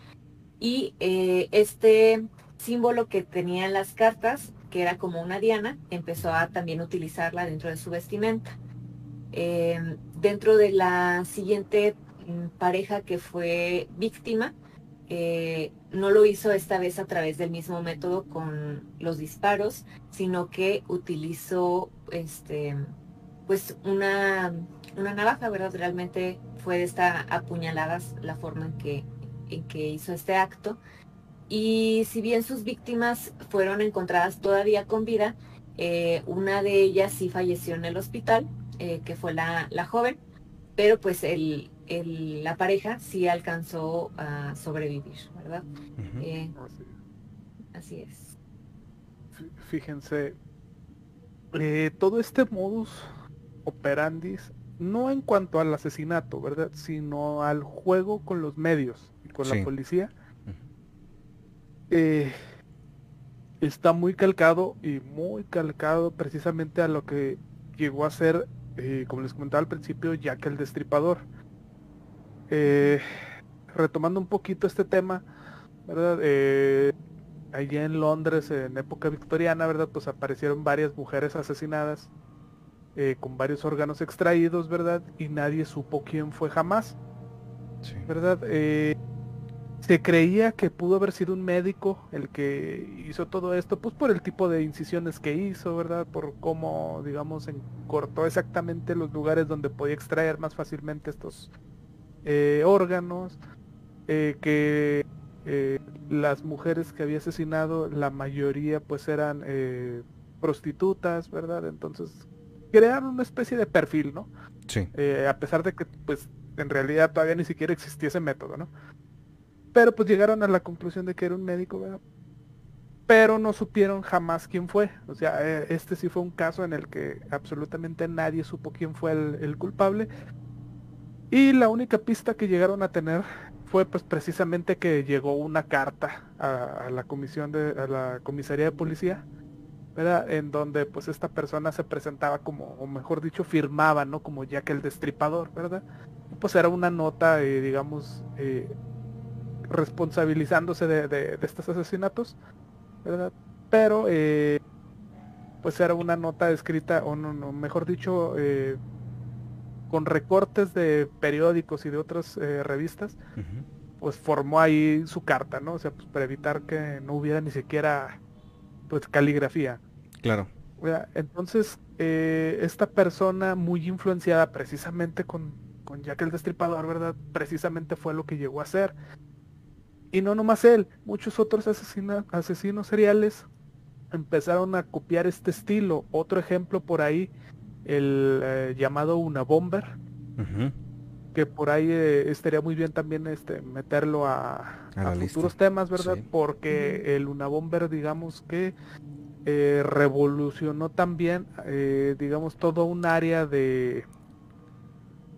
y eh, este símbolo que tenía en las cartas, que era como una diana, empezó a también utilizarla dentro de su vestimenta. Em, dentro de la siguiente mm, pareja que fue víctima, eh, no lo hizo esta vez a través del mismo método con los disparos, sino que utilizó este pues una, una navaja, ¿verdad? Realmente fue de esta apuñaladas la forma en que hizo este acto. Y si bien sus víctimas fueron encontradas todavía con vida, eh, una de ellas sí falleció en el hospital, eh, que fue la, joven, pero pues el, la pareja sí alcanzó a sobrevivir, ¿verdad? Eh, así es. Fíjense, todo este modus operandis, no en cuanto al asesinato, ¿verdad? Sino al juego con los medios con la policía, eh, está muy calcado y muy calcado precisamente a lo que llegó a ser, eh, como les comentaba al principio, Jack el Destripador. Eh, retomando un poquito este tema, ¿verdad? allá en Londres, en época victoriana, ¿verdad? Pues aparecieron varias mujeres asesinadas con varios órganos extraídos, ¿verdad? Y nadie supo quién fue jamás. ¿Verdad? Se creía que pudo haber sido un médico el que hizo todo esto, pues por el tipo de incisiones que hizo, ¿verdad? Por cómo, digamos, cortó exactamente los lugares donde podía extraer más fácilmente estos eh, órganos, eh, que eh, las mujeres que había asesinado, la mayoría pues eran prostitutas, ¿verdad? Entonces crearon una especie de perfil, ¿no? Sí. a pesar de que pues en realidad todavía ni siquiera existía ese método, ¿no? Pero pues llegaron a la conclusión de que era un médico, ¿verdad? Pero no supieron jamás quién fue. O sea, eh, este sí fue un caso en el que absolutamente nadie supo quién fue el, culpable. Y la única pista que llegaron a tener fue pues precisamente que llegó una carta a, la comisión de a la comisaría de policía ¿verdad? en donde pues esta persona se presentaba como o mejor dicho firmaba no como Jack el destripador verdad pues era una nota eh, digamos eh, responsabilizándose de, estos asesinatos, ¿verdad? Pero, eh, pues era una nota escrita, o no, mejor dicho, eh, con recortes de periódicos y de otras eh, revistas, pues formó ahí su carta, ¿no? O sea, pues para evitar que no hubiera ni siquiera, pues, caligrafía. Claro. Entonces, eh, esta persona muy influenciada precisamente con, con Jack el Destripador, ¿verdad? Precisamente fue lo que llegó a hacer. Y no nomás él, muchos otros asesinos seriales empezaron a copiar este estilo. Otro ejemplo por ahí, el eh, llamado Una Bomber, que por ahí eh, estaría muy bien también este meterlo a, futuros temas, ¿verdad? Porque el Una Bomber, digamos que eh, revolucionó también, digamos, todo un área de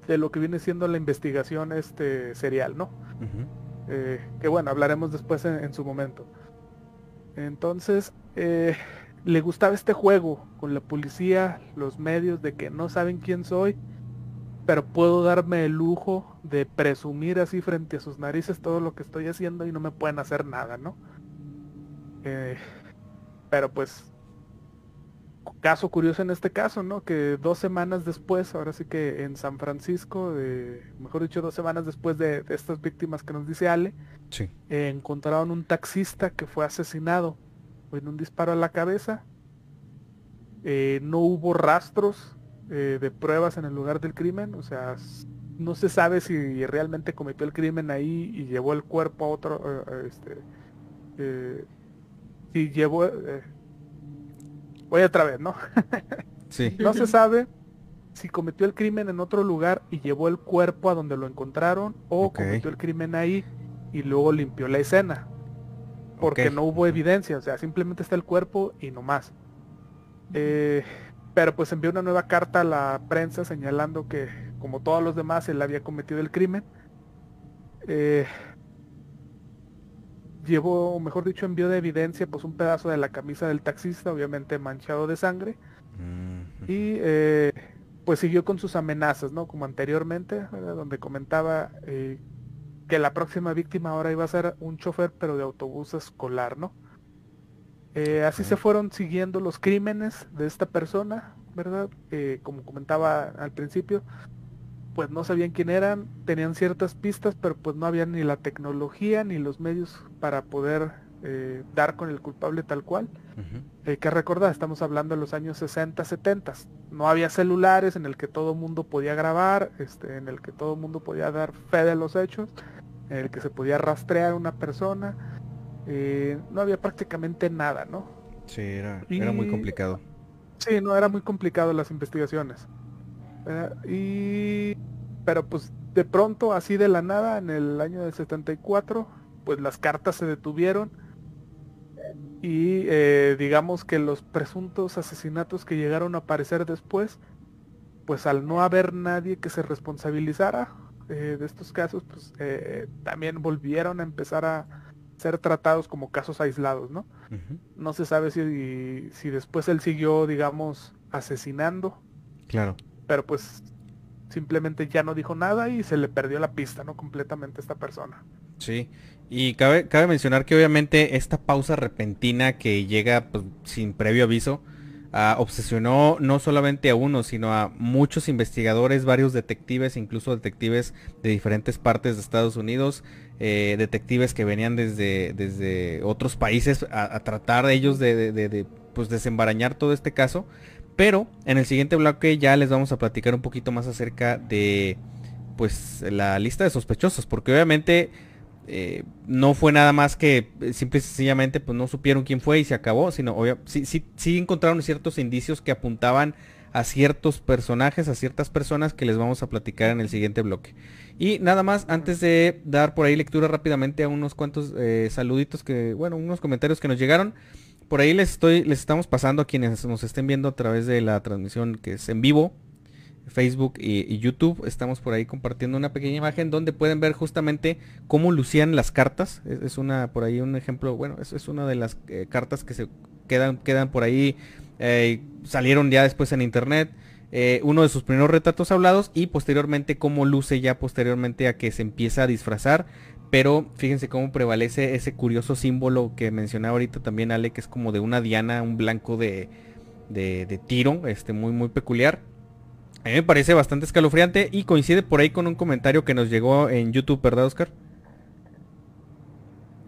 de lo que viene siendo la investigación este serial, ¿no? Que bueno, hablaremos después en su momento. Entonces, eh, le gustaba este juego con la policía, los medios, de que no saben quién soy, pero puedo darme el lujo de presumir así frente a sus narices todo lo que estoy haciendo y no me pueden hacer nada, ¿no? Eh, pero pues, caso curioso en este caso, ¿no? Que dos semanas después, ahora sí que en San Francisco, de, mejor dicho, dos semanas después de, estas víctimas que nos dice Ale, encontraron un taxista que fue asesinado en un disparo a la cabeza. Eh, no hubo rastros eh, de pruebas en el lugar del crimen, o sea, no se sabe si realmente cometió el crimen ahí y llevó el cuerpo a otro, eh, este, si llevó, voy otra vez, ¿no? sí. No se sabe si cometió el crimen en otro lugar y llevó el cuerpo a donde lo encontraron o cometió el crimen ahí y luego limpió la escena porque no hubo evidencia, o sea, simplemente está el cuerpo y no más. Eh, pero pues envió una nueva carta a la prensa señalando que, como todos los demás, él había cometido el crimen. Eh, llevó, o mejor dicho, envió de evidencia pues un pedazo de la camisa del taxista, obviamente manchado de sangre. Y eh, pues siguió con sus amenazas, ¿no? Como anteriormente, donde comentaba que la próxima víctima ahora iba a ser un chofer pero de autobús escolar, ¿no? Eh, así se fueron siguiendo los crímenes de esta persona, ¿verdad? Eh, como comentaba al principio, pues no sabían quién eran, tenían ciertas pistas, pero pues no había ni la tecnología ni los medios para poder eh, dar con el culpable tal cual. Hay que recordar, estamos hablando de los años 60, 70. No había celulares en el que todo mundo podía grabar, este, en el que todo mundo podía dar fe de los hechos en el que se podía rastrear una persona. Eh, no había prácticamente nada, ¿no? Sí, era, era, muy complicado. Sí, no, era muy complicado las investigaciones. Y... Pero pues de pronto, así de la nada, en el año del 74, pues las cartas se detuvieron y eh, digamos que los presuntos asesinatos que llegaron a aparecer después, pues al no haber nadie que se responsabilizara, eh, de estos casos, pues eh, también volvieron a empezar a ser tratados como casos aislados, ¿no? No se sabe si, si después él siguió, digamos, asesinando. Claro. Pero pues simplemente ya no dijo nada y se le perdió la pista, ¿no? Completamente esta persona. Sí, y cabe, cabe mencionar que obviamente esta pausa repentina que llega pues, sin previo aviso, obsesionó no solamente a uno, sino a muchos investigadores, varios detectives, incluso detectives de diferentes partes de Estados Unidos, eh, detectives que venían desde, desde otros países a, tratar ellos de, de, pues desembarañar todo este caso. Pero en el siguiente bloque ya les vamos a platicar un poquito más acerca de pues la lista de sospechosos, porque obviamente eh, no fue nada más que eh, simple y sencillamente pues no supieron quién fue y se acabó, sino obvio, sí, sí, encontraron ciertos indicios que apuntaban a ciertos personajes, a ciertas personas que les vamos a platicar en el siguiente bloque. Y nada más, antes de dar por ahí lectura rápidamente a unos cuantos eh, saluditos que, bueno, unos comentarios que nos llegaron. Por ahí les estoy, les estamos pasando a quienes nos estén viendo a través de la transmisión que es en vivo Facebook y, YouTube. Estamos por ahí compartiendo una pequeña imagen donde pueden ver justamente cómo lucían las cartas. Es, una, por ahí un ejemplo, bueno, es, es una de las eh, cartas que se quedan, quedan por ahí, eh, salieron ya después en internet. Eh, uno de sus primeros retratos hablados y posteriormente cómo luce ya posteriormente a que se empieza a disfrazar. Pero fíjense cómo prevalece ese curioso símbolo que mencionaba ahorita también Ale, que es como de una diana, un blanco de, de, de tiro, este muy muy peculiar. A mí me parece bastante escalofriante y coincide por ahí con un comentario que nos llegó en YouTube, ¿verdad, Oscar?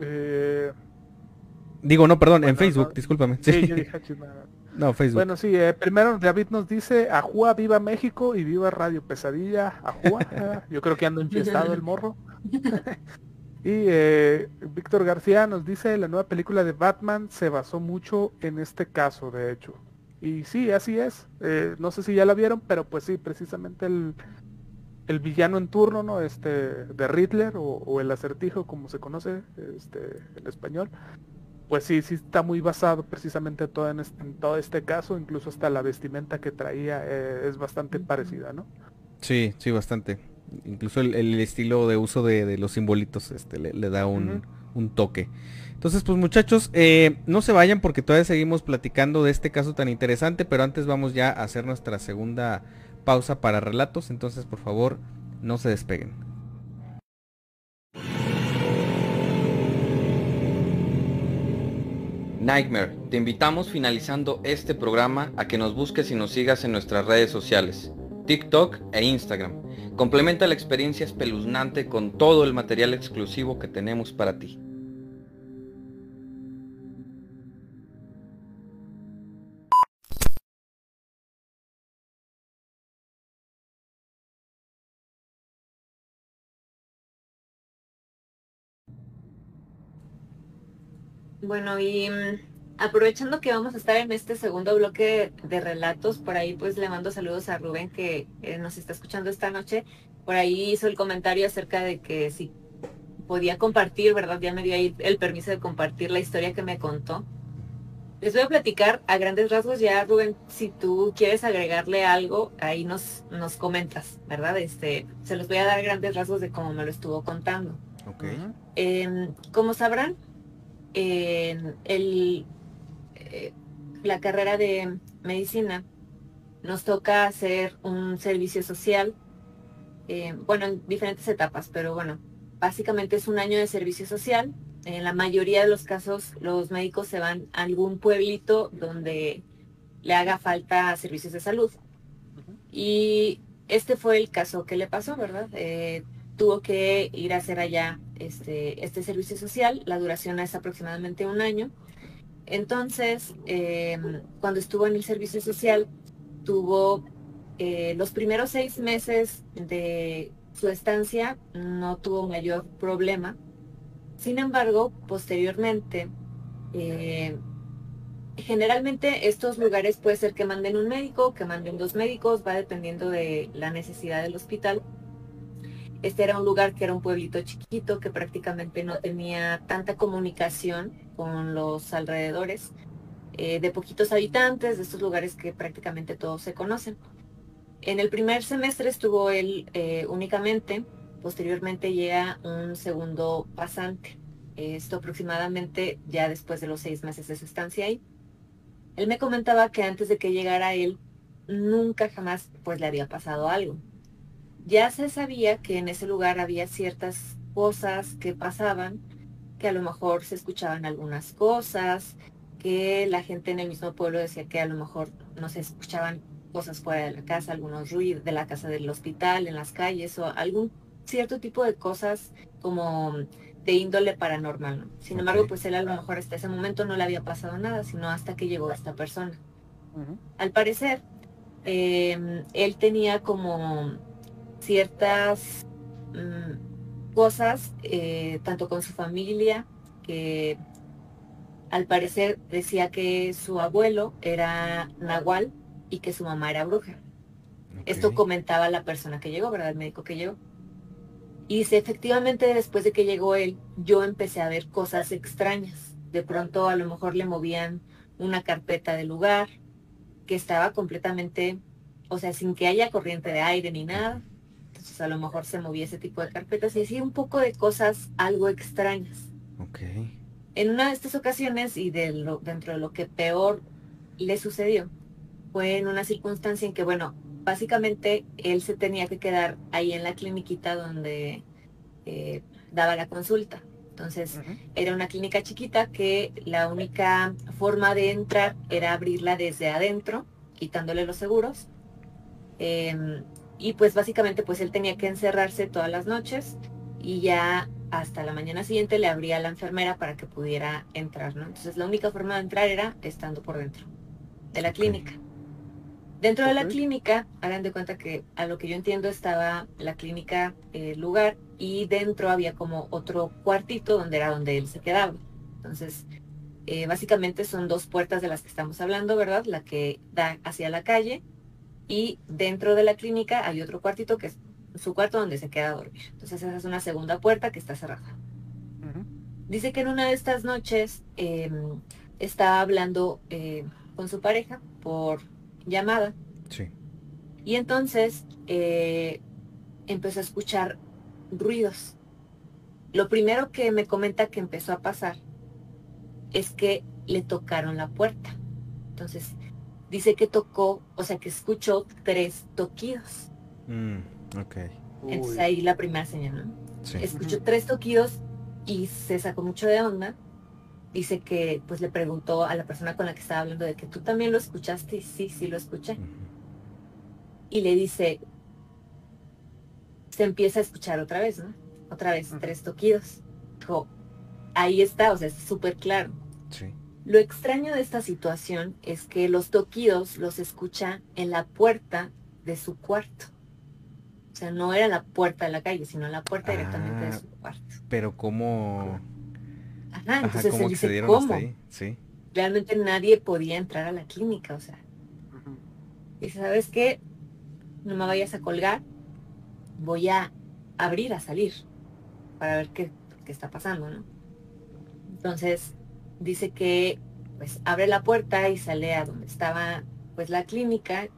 Eh, Digo, no, perdón, en Facebook, discúlpame. Sí, yo dije, No, Facebook. Bueno, sí, eh, primero David nos dice, Ajúa, viva México y viva Radio Pesadilla, Ajúa. Yo creo que ando enfiestado el morro. y eh, Víctor García nos dice, la nueva película de Batman se basó mucho en este caso, de hecho. Y sí, así es. Eh, no sé si ya la vieron, pero pues sí, precisamente el, el villano en turno, ¿no? Este, de Riddler o, el acertijo, como se conoce este, en español. Pues sí, sí está muy basado precisamente todo en, este, todo este caso, incluso hasta la vestimenta que traía eh, es bastante parecida, ¿no? Sí, sí, bastante. Incluso el, estilo de uso de, los simbolitos este, le, da un, un, toque. Entonces, pues muchachos, eh, no se vayan porque todavía seguimos platicando de este caso tan interesante, pero antes vamos ya a hacer nuestra segunda pausa para relatos, entonces por favor no se despeguen. Nightmare, te invitamos finalizando este programa a que nos busques y nos sigas en nuestras redes sociales, TikTok e Instagram. Complementa la experiencia espeluznante con todo el material exclusivo que tenemos para ti. Bueno, y mm, aprovechando que vamos a estar en este segundo bloque de relatos, por ahí pues le mando saludos a Rubén que nos está escuchando esta noche. Por ahí hizo el comentario acerca de que si podía compartir, ¿verdad? Ya me dio ahí el permiso de compartir la historia que me contó. Les voy a platicar a grandes rasgos ya, Rubén, si tú quieres agregarle algo, ahí nos, nos comentas, ¿verdad? Este, se los voy a dar grandes rasgos de cómo me lo estuvo contando. Ok. Em, como sabrán, el, eh, la carrera de medicina nos toca hacer un servicio social, eh, bueno, en diferentes etapas, pero bueno, básicamente es un año de servicio social. En la mayoría de los casos los médicos se van a algún pueblito donde le haga falta servicios de salud. Y este fue el caso que le pasó, ¿verdad? Eh, tuvo que ir a hacer allá este, este servicio social. La duración es aproximadamente un año. Entonces, em, cuando estuvo en el servicio social, tuvo eh, los primeros seis meses de su estancia, no tuvo mayor problema. Sin embargo, posteriormente, eh, generalmente estos lugares puede ser que manden un médico, que manden dos médicos, va dependiendo de la necesidad del hospital. Este era un lugar que era un pueblito chiquito que prácticamente no tenía tanta comunicación con los alrededores, eh, de poquitos habitantes, de estos lugares que prácticamente todos se conocen. En el primer semestre estuvo él eh, únicamente, posteriormente llega un segundo pasante, esto aproximadamente ya después de los seis meses de su estancia ahí. Él me comentaba que antes de que llegara él, nunca jamás pues le había pasado algo ya se sabía que en ese lugar había ciertas cosas que pasaban, que a lo mejor se escuchaban algunas cosas, que la gente en el mismo pueblo decía que a lo mejor no se escuchaban cosas fuera de la casa, algunos ruidos de la casa del hospital, en las calles o algún cierto tipo de cosas como de índole paranormal. Sin embargo, pues él a lo mejor hasta ese momento no le había pasado nada, sino hasta que llegó esta persona. Al parecer, em, él tenía como ciertas mm, cosas, eh, tanto con su familia, que al parecer decía que su abuelo era nahual y que su mamá era bruja. Esto comentaba la persona que llegó, ¿verdad? El médico que llegó. Y dice, efectivamente, después de que llegó él, yo empecé a ver cosas extrañas. De pronto a lo mejor le movían una carpeta del lugar que estaba completamente, o sea, sin que haya corriente de aire ni nada entonces a lo mejor se movía ese tipo de carpetas y hacía un poco de cosas algo extrañas. Ok. En una de estas ocasiones y de lo, dentro de lo que peor le sucedió, fue en una circunstancia en que, bueno, básicamente él se tenía que quedar ahí en la cliniquita donde eh, daba la consulta. Entonces, era una clínica chiquita que la única forma de entrar era abrirla desde adentro, quitándole los seguros. Em, y pues básicamente pues él tenía que encerrarse todas las noches y ya hasta la mañana siguiente le abría a la enfermera para que pudiera entrar, ¿no? Entonces la única forma de entrar era estando por dentro. de la clínica. Dentro de la clínica, hagan de cuenta que a lo que yo entiendo estaba la clínica, el lugar, y dentro había como otro cuartito donde era donde él se quedaba. Entonces, eh, básicamente son dos puertas de las que estamos hablando, ¿verdad? La que da hacia la calle y dentro de la clínica hay otro cuartito que es su cuarto donde se queda a dormir. Entonces esa es una segunda puerta que está cerrada. Dice que en una de estas noches em, estaba hablando eh, con su pareja por llamada. Sí. Y entonces eh, empezó a escuchar ruidos. Lo primero que me comenta que empezó a pasar es que le tocaron la puerta. Entonces, dice que tocó, o sea, que escuchó tres toquidos. Mm, ok. Entonces ahí la primera señal, ¿no? Escuchó tres toquidos y se sacó mucho de onda. Dice que pues le preguntó a la persona con la que estaba hablando de que tú también lo escuchaste y sí, sí lo escuché. Y le dice, se empieza a escuchar otra vez, ¿no? Otra vez, tres toquidos. Dijo, ahí está, o sea, es súper claro. Lo extraño de esta situación es que los toquidos los escucha en la puerta de su cuarto. O sea, no era la puerta de la calle, sino la puerta directamente de ah, su cuarto. Pero cómo... Ajá, entonces se dice, ¿cómo? Sí. Realmente nadie podía entrar a la clínica, o sea. Y ¿sabes qué? No me vayas a colgar. Voy a abrir, a salir, para ver qué, qué está pasando, ¿no? Entonces, dice que pues abre la puerta y sale a donde estaba pues la clínica,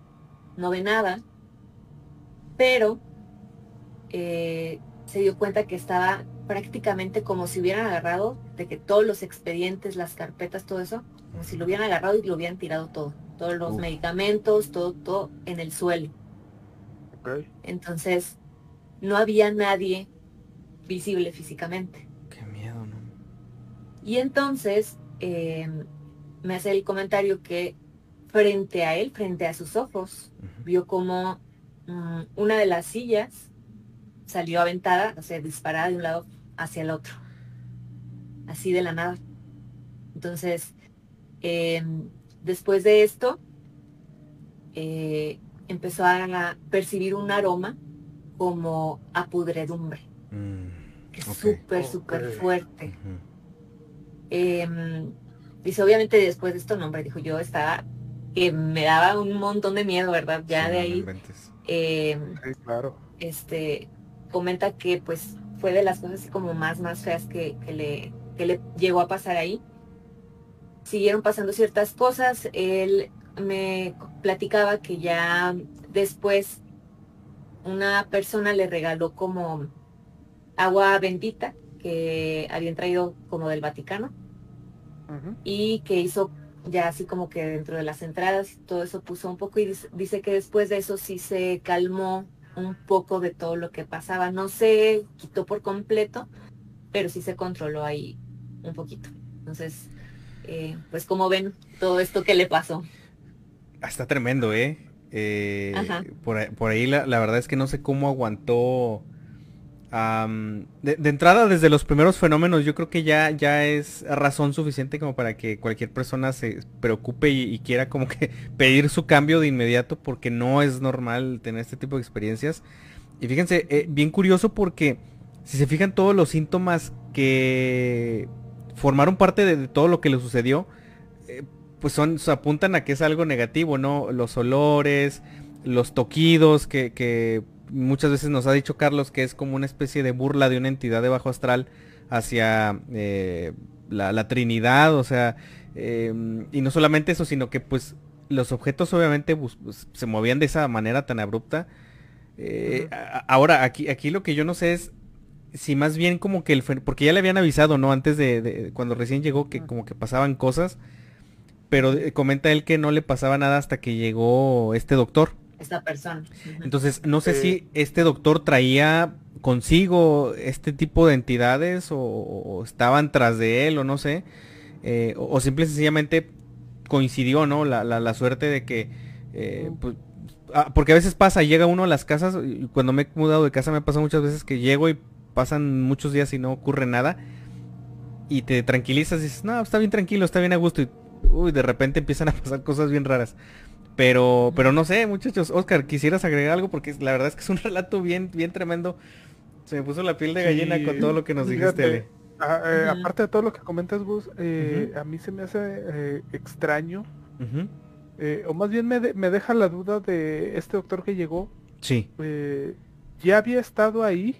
no ve nada, pero eh, se dio cuenta que estaba prácticamente como si hubieran agarrado de que todos los expedientes, las carpetas, todo eso, como si lo hubieran agarrado y lo hubieran tirado todo, todos los medicamentos, todo, todo en el suelo. Entonces, no había nadie visible físicamente. Y entonces em, me hace el comentario que frente a él, frente a sus ojos, vio como mm, una de las sillas salió aventada, o sea, disparada de un lado hacia el otro, así de la nada. Entonces, em, después de esto, eh, empezó a percibir un aroma como a pudredumbre, mm, que es súper, súper fuerte. Em, dice, obviamente después de esto, nombre, dijo yo, estaba, que me daba un montón de miedo, ¿verdad? Ya de ahí. Em, claro. Este, comenta que pues fue de las cosas como más, más feas que, le, que le llegó a pasar ahí. Siguieron pasando ciertas cosas. Él me platicaba que ya después una persona le regaló como agua bendita que habían traído como del Vaticano y que hizo ya así como que dentro de las entradas todo eso puso un poco y dice, que después de eso sí se calmó un poco de todo lo que pasaba. No se quitó por completo, pero sí se controló ahí un poquito. Entonces, eh, pues como ven todo esto que le pasó. Ah, está tremendo, ¿eh? eh por, ahí la, la, verdad es que no sé cómo aguantó de, entrada, desde los primeros fenómenos, yo creo que ya, ya es razón suficiente como para que cualquier persona se preocupe y, quiera como que pedir su cambio de inmediato porque no es normal tener este tipo de experiencias. Y fíjense, eh, bien curioso porque si se fijan todos los síntomas que formaron parte de, todo lo que le sucedió, eh, pues son, se apuntan a que es algo negativo, ¿no? Los olores, los toquidos que, que muchas veces nos ha dicho Carlos que es como una especie de burla de una entidad de bajo astral hacia eh, la, Trinidad, o sea, em, y no solamente eso, sino que pues los objetos obviamente pues, se movían de esa manera tan abrupta. Eh, ahora, aquí, aquí lo que yo no sé es si más bien como que el... Porque ya le habían avisado, ¿no? Antes de, cuando recién llegó que como que pasaban cosas, pero eh, comenta él que no le pasaba nada hasta que llegó este doctor esta persona. Entonces, no sé si este doctor traía consigo este tipo de entidades o, estaban tras de él o no sé, eh, o, simple y sencillamente coincidió, ¿no? La, la, suerte de que, eh, pues, ah, porque a veces pasa, llega uno a las casas, y cuando me he mudado de casa me pasa muchas veces que llego y pasan muchos días y no ocurre nada, y te tranquilizas y dices, no, está bien tranquilo, está bien a gusto, y uy, de repente empiezan a pasar cosas bien raras. Pero, pero no sé, muchachos. Oscar, ¿quisieras agregar algo? Porque la verdad es que es un relato bien, bien tremendo. Se me puso la piel de gallina con todo lo que nos dijiste, ah, eh, Aparte de todo lo que comentas, Gus, eh, a mí se me hace eh, extraño. o más bien me, me, deja la duda de este doctor que llegó. Sí. ¿Ya había estado ahí?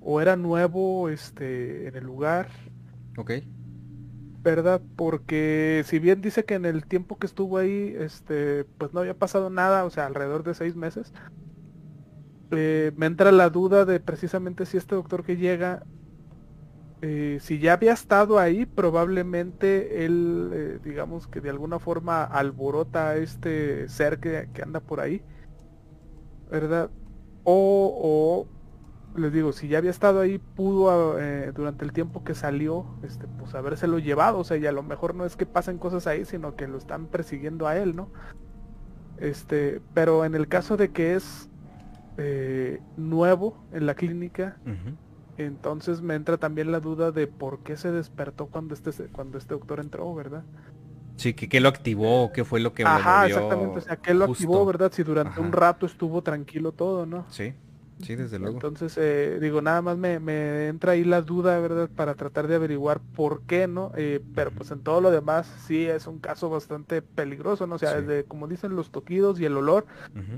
¿O era nuevo este, en el lugar? Ok. ¿Verdad? Porque si bien dice que en el tiempo que estuvo ahí, este, pues no había pasado nada, o sea, alrededor de seis meses, eh, me entra la duda de precisamente si este doctor que llega, eh, si ya había estado ahí, probablemente él, eh, digamos que de alguna forma alborota a este ser que, que anda por ahí, ¿verdad? O, o les digo, si ya había estado ahí, pudo eh, durante el tiempo que salió, este, pues habérselo llevado, o sea, y a lo mejor no es que pasen cosas ahí, sino que lo están persiguiendo a él, ¿no? Este, pero en el caso de que es eh, nuevo en la clínica, entonces me entra también la duda de por qué se despertó cuando este, cuando este doctor entró, ¿verdad? Sí, que qué lo activó, qué fue lo que Ajá, exactamente, o sea, qué lo activó, ¿verdad? Si durante un rato estuvo tranquilo todo, ¿no? Sí. Sí, desde luego. Entonces, eh, digo, nada más me, me, entra ahí la duda, ¿verdad? Para tratar de averiguar por qué, ¿no? Eh, pero pues en todo lo demás sí es un caso bastante peligroso, ¿no? O sea, desde, como dicen, los toquidos y el olor,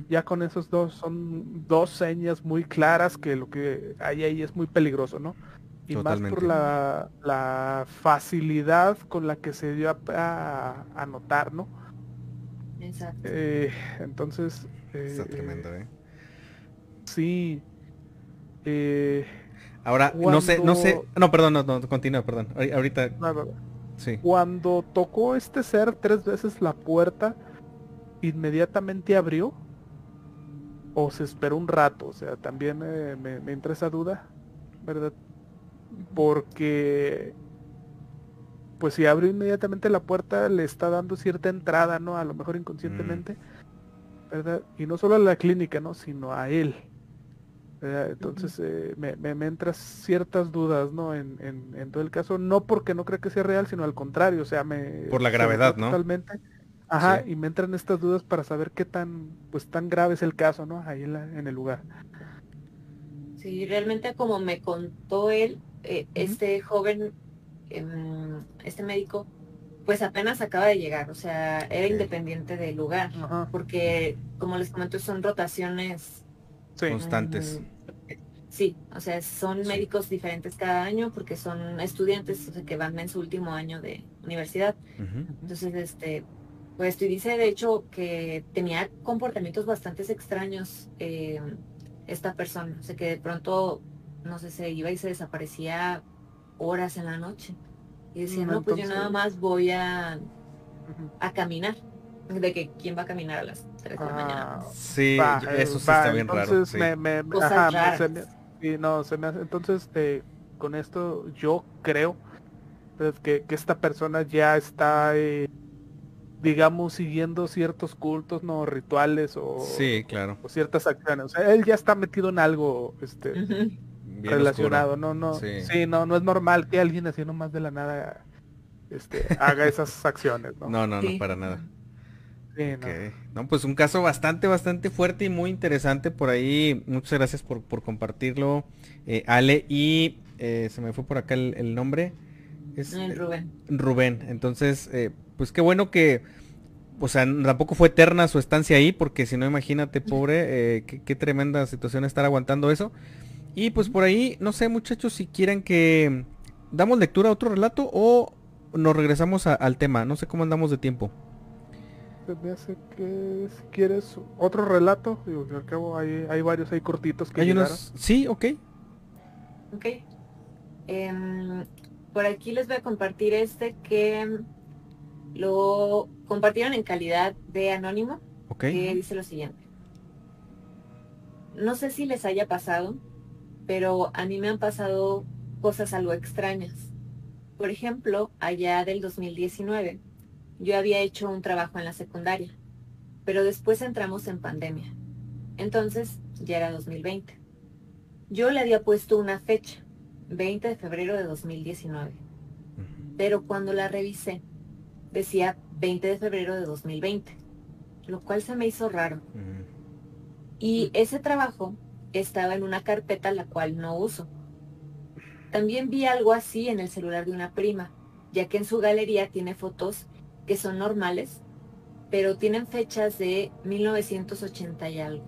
ya con esos dos son dos señas muy claras que lo que hay ahí es muy peligroso, ¿no? Y más por la, la, facilidad con la que se dio a, a, notar, ¿no? Exacto. Eh, entonces... Está tremendo, ¿eh? Sí. Eh, Ahora, no sé, no sé. No, perdón, no, no, continúa, perdón. Ahorita. Sí. Cuando tocó este ser tres veces la puerta, inmediatamente abrió. O se esperó un rato. O sea, también me, me entra esa duda, ¿verdad? Porque pues si abrió inmediatamente la puerta le está dando cierta entrada, ¿no? A lo mejor inconscientemente, mm. ¿verdad? Y no solo a la clínica, ¿no? Sino a él. Entonces eh, me, me, entran ciertas dudas, ¿no? En, en, todo el caso, no porque no creo que sea real, sino al contrario, o sea, me... Por la gravedad, ¿no? Totalmente. Ajá, y me entran estas dudas para saber qué tan, pues tan grave es el caso, ¿no? Ahí en, en el lugar. Sí, realmente como me contó él, eh, este joven, em, este médico, pues apenas acaba de llegar, o sea, era independiente del lugar, porque como les comento son rotaciones constantes. Sí, o sea, son médicos diferentes cada año porque son estudiantes que van en su último año de universidad. Entonces, este, pues y dice de hecho que tenía comportamientos bastante extraños eh, esta persona. O sea, que de pronto, no sé, se iba y se desaparecía horas en la noche. Y decía, no, pues yo nada más voy a, a caminar de que quién va a caminar a las 3 de la mañana. Ah, sí, eso sí está bien raro. entonces, eh, con esto yo creo pues, que, que, esta persona ya está, eh, digamos, siguiendo ciertos cultos, no rituales o, sí, claro. o ciertas acciones. O sea, él ya está metido en algo este, relacionado. No, no, sí. no, no es normal que alguien haciendo más de la nada este, haga esas acciones. No, no, no, no para nada no. pues un caso bastante, bastante fuerte y muy interesante por ahí. Muchas gracias por, compartirlo, eh, Ale. Y eh, se me fue por acá el, nombre. Es eh, Rubén. Rubén. Entonces, pues qué bueno que, o sea, tampoco fue eterna su estancia ahí, porque si no, imagínate, pobre, qué, qué, tremenda situación estar aguantando eso. Y pues por ahí, no sé, muchachos, si quieren que damos lectura a otro relato o nos regresamos al tema. No sé cómo andamos de tiempo me hace que si quieres otro relato, digo al cabo hay, hay varios hay cortitos que hay unos sí ok. Ok. Em, por aquí les voy a compartir este que lo compartieron en calidad de anónimo ok. que dice lo siguiente. No sé si les haya pasado pero a mí me han pasado cosas algo extrañas. Por ejemplo allá del 2019 yo había hecho un trabajo en la secundaria, pero después entramos en pandemia. Entonces ya era 2020. Yo le había puesto una fecha, 20 de febrero de 2019. Pero cuando la revisé, decía 20 de febrero de 2020, lo cual se me hizo raro. Y ese trabajo estaba en una carpeta la cual no uso. También vi algo así en el celular de una prima, ya que en su galería tiene fotos que son normales, pero tienen fechas de 1980 y algo.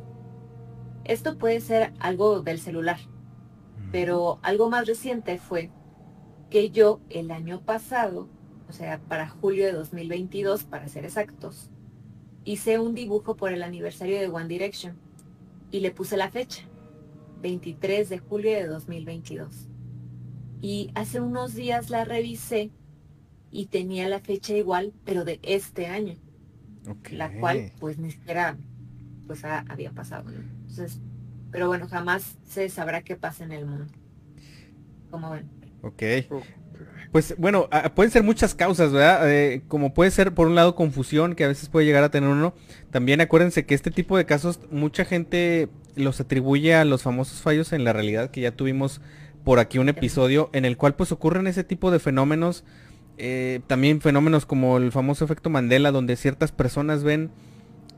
Esto puede ser algo del celular, pero algo más reciente fue que yo el año pasado, o sea, para julio de 2022, para ser exactos, hice un dibujo por el aniversario de One Direction y le puse la fecha, 23 de julio de 2022. Y hace unos días la revisé y tenía la fecha igual, pero de este año. La cual pues ni siquiera pues había pasado. Entonces, pero bueno, jamás se sabrá qué pasa en el mundo. Como ven. Ok. Pues bueno, pueden ser muchas causas, ¿verdad? Eh, como puede ser por un lado confusión que a veces puede llegar a tener uno. También acuérdense que este tipo de casos mucha gente los atribuye a los famosos fallos en la realidad que ya tuvimos por aquí un episodio en el cual pues ocurren ese tipo de fenómenos. Eh, también fenómenos como el famoso efecto Mandela donde ciertas personas ven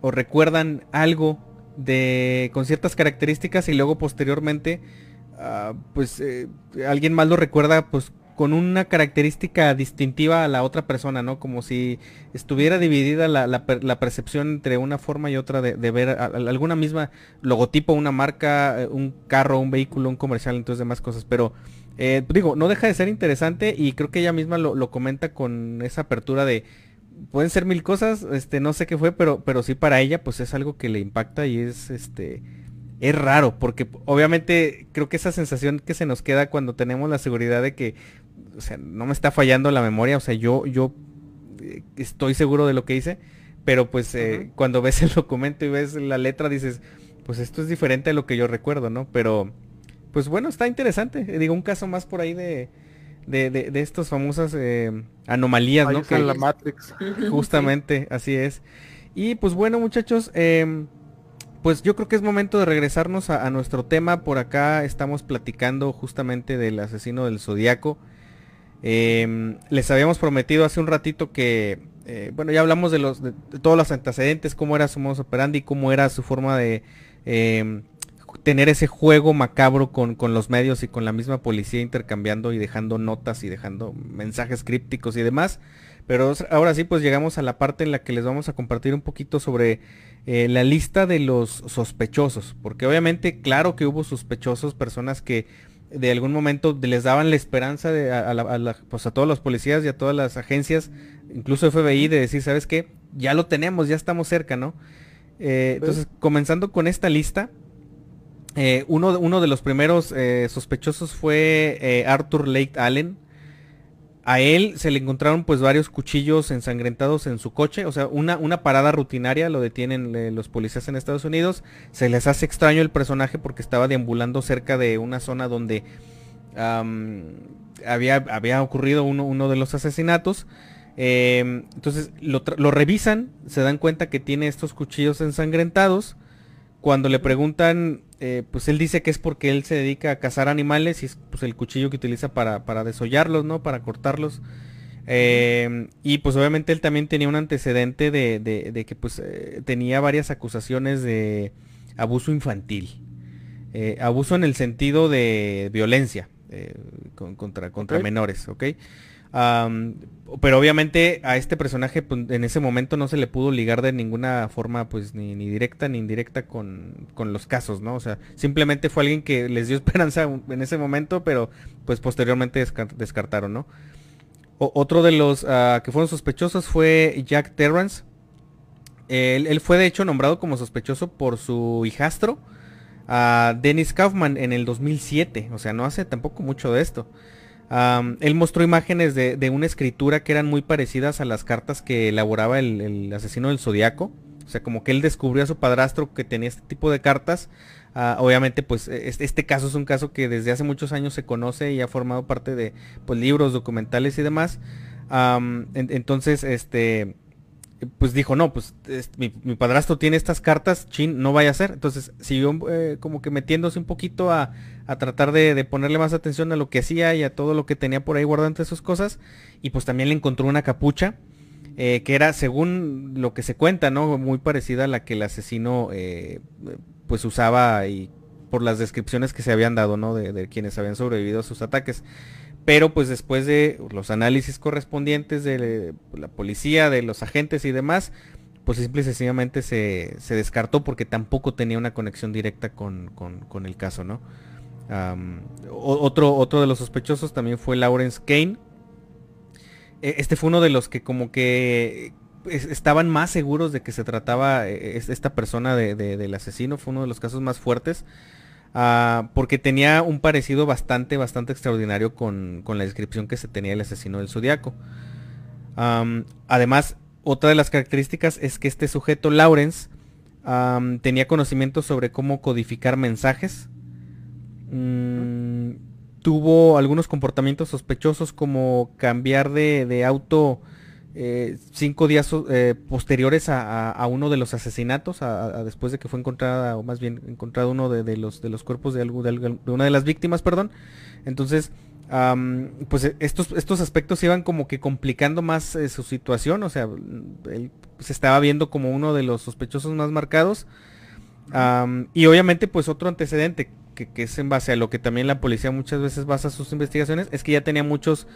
o recuerdan algo de con ciertas características y luego posteriormente ah, pues eh, alguien más lo recuerda pues con una característica distintiva a la otra persona, ¿no? Como si estuviera dividida la, percepción entre una forma y otra de, ver alguna misma logotipo, una marca, eh, un carro, un vehículo, un comercial, entonces demás cosas. Pero eh, digo, no deja de ser interesante y creo que ella misma lo, comenta con esa apertura de pueden ser mil cosas, este, no sé qué fue, pero, pero sí para ella, pues es algo que le impacta y es este es raro, porque obviamente creo que esa sensación que se nos queda cuando tenemos la seguridad de que o sea, no me está fallando la memoria, o sea, yo, yo eh, estoy seguro de lo que hice, pero pues eh, cuando ves el documento y ves la letra dices, pues esto es diferente a lo que yo recuerdo, ¿no? Pero, pues bueno, está interesante. Eh, digo, un caso más por ahí de, de, de, estas famosas anomalías, ¿no? Que, la Matrix. Justamente, así es. Y pues bueno, muchachos, em, pues yo creo que es momento de regresarnos a, a, nuestro tema. Por acá estamos platicando justamente del asesino del zodiaco. Em, les habíamos prometido hace un ratito que, eh, bueno, ya hablamos de, los, de, todos los antecedentes, cómo era su modus operandi, cómo era su forma de em, tener ese juego macabro con, con, los medios y con la misma policía intercambiando y dejando notas y dejando mensajes crípticos y demás. Pero ahora sí, pues llegamos a la parte en la que les vamos a compartir un poquito sobre eh, la lista de los sospechosos. Porque obviamente, claro que hubo sospechosos, personas que de algún momento les daban la esperanza de, a, pues a todos los policías y a todas las agencias, incluso FBI, de decir, ¿sabes qué? Ya lo tenemos, ya estamos cerca, ¿no? Eh, entonces, comenzando con esta lista, eh, uno, uno, de los primeros eh, sospechosos fue Arthur Lake Allen, a él se le encontraron pues varios cuchillos ensangrentados en su coche, o sea, una, una parada rutinaria, lo detienen eh, los policías en Estados Unidos. Se les hace extraño el personaje porque estaba deambulando cerca de una zona donde había, había, ocurrido uno, uno, de los asesinatos. Em, entonces lo, lo, revisan, se dan cuenta que tiene estos cuchillos ensangrentados. Cuando le preguntan eh, pues él dice que es porque él se dedica a cazar animales y es pues, el cuchillo que utiliza para, para desollarlos, ¿no? Para cortarlos. Em, y pues obviamente él también tenía un antecedente de, que pues eh, tenía varias acusaciones de abuso infantil. Eh, abuso en el sentido de violencia contra, contra menores, ¿ok? Pero obviamente a este personaje pues, en ese momento no se le pudo ligar de ninguna forma pues ni, directa ni indirecta con, los casos, ¿no? O sea, simplemente fue alguien que les dio esperanza en ese momento, pero pues posteriormente descartaron, ¿no? otro de los ah, que fueron sospechosos fue Jack Terrance. Él, fue de hecho nombrado como sospechoso por su hijastro, a Dennis Kaufman, en el 2007. O sea, no hace tampoco mucho de esto él mostró imágenes de, una escritura que eran muy parecidas a las cartas que elaboraba el, asesino del zodiaco. O sea, como que él descubrió a su padrastro que tenía este tipo de cartas. Ah, obviamente, pues este, caso es un caso que desde hace muchos años se conoce y ha formado parte de pues, libros, documentales y demás. entonces, este, pues dijo, no, pues mi, padrastro tiene estas cartas, chin, no vaya a ser. Entonces siguió eh, como que metiéndose un poquito a, tratar de, ponerle más atención a lo que hacía y a todo lo que tenía por ahí guardado entre sus cosas. Y pues también le encontró una capucha. eh, que era, según lo que se cuenta, ¿no? Muy parecida a la que el asesino eh, pues usaba y por las descripciones que se habían dado, ¿no? De, quienes habían sobrevivido a sus ataques. Pero pues después de los análisis correspondientes de la policía, de los agentes y demás, pues simple y sencillamente se, descartó porque tampoco tenía una conexión directa con, el caso, ¿no? Otro, otro de los sospechosos también fue Lawrence Kane. E, este fue uno de los que como que estaban más seguros de que se trataba e, esta persona del asesino. Fue uno de los casos más fuertes. Ah, porque tenía un parecido bastante, bastante extraordinario con, la descripción que se tenía del asesino del zodiaco. además, otra de las características es que este sujeto, Lawrence, tenía conocimiento sobre cómo codificar mensajes. Mm, tuvo algunos comportamientos sospechosos como cambiar de, auto eh, cinco días eh, posteriores a, uno de los asesinatos, a, después de que fue encontrada, o más bien encontrado uno de, los, de los cuerpos de, algo, de, una de las víctimas, perdón. Entonces, pues eh, estos, estos aspectos iban como que complicando más su situación, o sea, él se estaba viendo como uno de los sospechosos más marcados. y obviamente pues otro antecedente que, es en base a lo que también la policía muchas veces basa sus investigaciones, es que ya tenía muchos,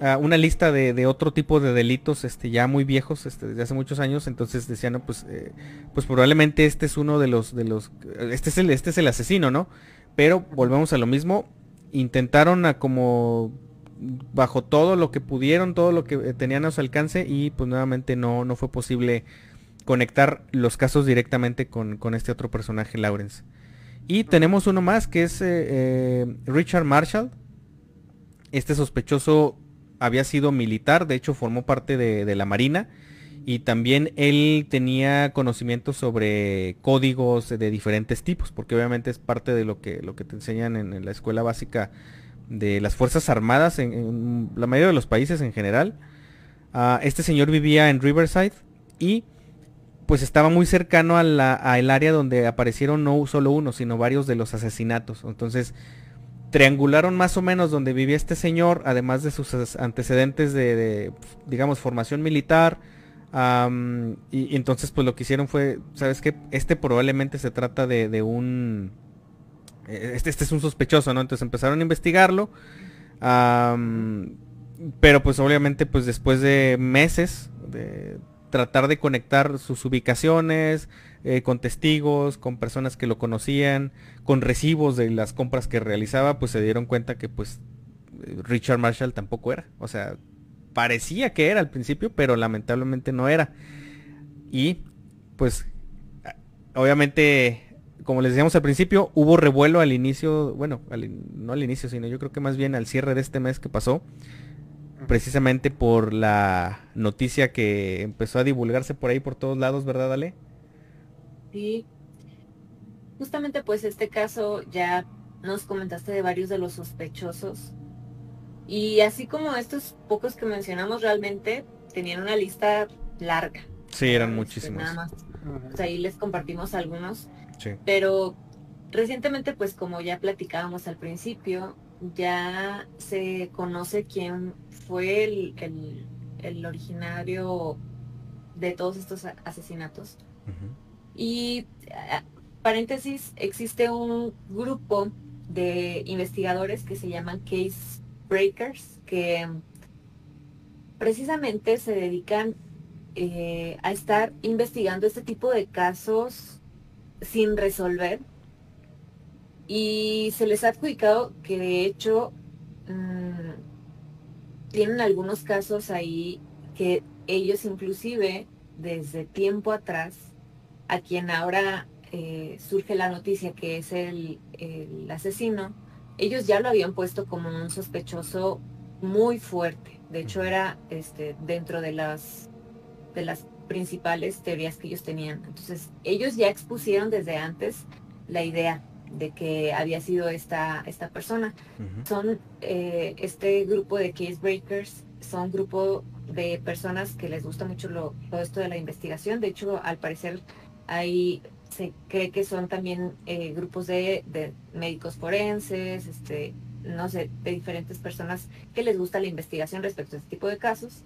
ah, una lista de, otro tipo de delitos este, ya muy viejos, este, desde hace muchos años, entonces decían, pues, eh, pues probablemente este es uno de los, de los, este es el, este es el asesino, ¿no? Pero volvemos a lo mismo, intentaron a como bajo todo lo que pudieron, todo lo que eh, tenían a su alcance y pues nuevamente no, no fue posible conectar los casos directamente con, con este otro personaje, Lawrence. Y tenemos uno más que es eh, eh, Richard Marshall. Este sospechoso había sido militar, de hecho formó parte de, la Marina. Y también él tenía conocimiento sobre códigos de diferentes tipos, porque obviamente es parte de lo que, lo que te enseñan en, la escuela básica de las Fuerzas Armadas en, la mayoría de los países en general. Ah, este señor vivía en Riverside y pues estaba muy cercano al área donde aparecieron no solo uno, sino varios de los asesinatos. Entonces, triangularon más o menos donde vivía este señor, además de sus antecedentes de, digamos, formación militar. y, entonces, pues lo que hicieron fue, ¿sabes qué? Este probablemente se trata de, un... E, este, este, es un sospechoso, ¿no? Entonces empezaron a investigarlo. pero pues obviamente, pues después de meses de tratar de conectar sus ubicaciones eh, con testigos, con personas que lo conocían, con recibos de las compras que realizaba, pues se dieron cuenta que pues Richard Marshall tampoco era. O sea, parecía que era al principio, pero lamentablemente no era. Y pues obviamente, como les decíamos al principio, hubo revuelo al inicio, bueno, no al inicio, sino yo creo que más bien al cierre de este mes que pasó precisamente por la noticia que empezó a divulgarse por ahí por todos lados, ¿verdad, Ale? Sí. Justamente pues este caso ya nos comentaste de varios de los sospechosos. Y así como estos pocos que mencionamos realmente tenían una lista larga. Sí, eran este, muchísimos. Nada más. Pues ahí les compartimos algunos. Sí. Pero recientemente pues como ya platicábamos al principio, ya se conoce quién fue el, originario de todos estos asesinatos. Y paréntesis, existe un grupo de investigadores que se llaman Case Breakers, que precisamente se dedican eh, a estar investigando este tipo de casos sin resolver. Y se les ha adjudicado que de hecho mm, tienen algunos casos ahí que ellos inclusive desde tiempo atrás, a quien ahora eh, surge la noticia que es el, asesino, ellos ya lo habían puesto como un sospechoso muy fuerte. De hecho, era este, dentro de las, de las principales teorías que ellos tenían. Entonces, ellos ya expusieron desde antes la idea de que había sido esta, esta persona. Son eh, este grupo de case breakers, son grupo de personas que les gusta mucho lo, todo esto de la investigación. De hecho, al parecer ahí se cree que son también eh, grupos de, médicos forenses, este, no sé, de diferentes personas que les gusta la investigación respecto a este tipo de casos.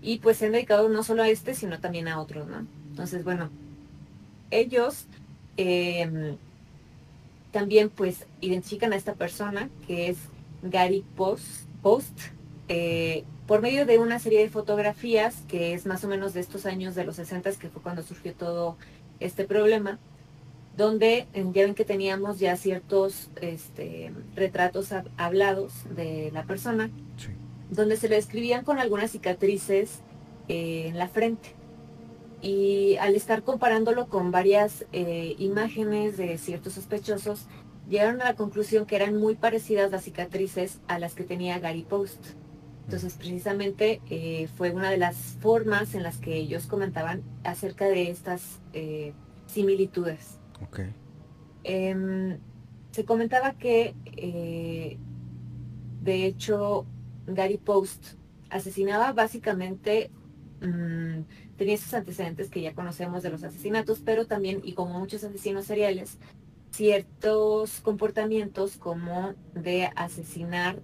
y pues se han dedicado no solo a este, sino también a otros, ¿no? Entonces, bueno, ellos em, también pues identifican a esta persona que es Gary Post, Post eh, por medio de una serie de fotografías que es más o menos de estos años de los 60 que fue cuando surgió todo este problema, donde ya ven que teníamos ya ciertos este, retratos hablados de la persona, donde se le describían con algunas cicatrices eh, en la frente. Y al estar comparándolo con varias eh, imágenes de ciertos sospechosos, llegaron a la conclusión que eran muy parecidas las cicatrices a las que tenía Gary Post. Entonces, precisamente eh, fue una de las formas en las que ellos comentaban acerca de estas eh, similitudes. Em, se comentaba que, de hecho, Gary Post asesinaba básicamente, mm, tenía esos antecedentes que ya conocemos de los asesinatos, pero también, y como muchos asesinos seriales, ciertos comportamientos como de asesinar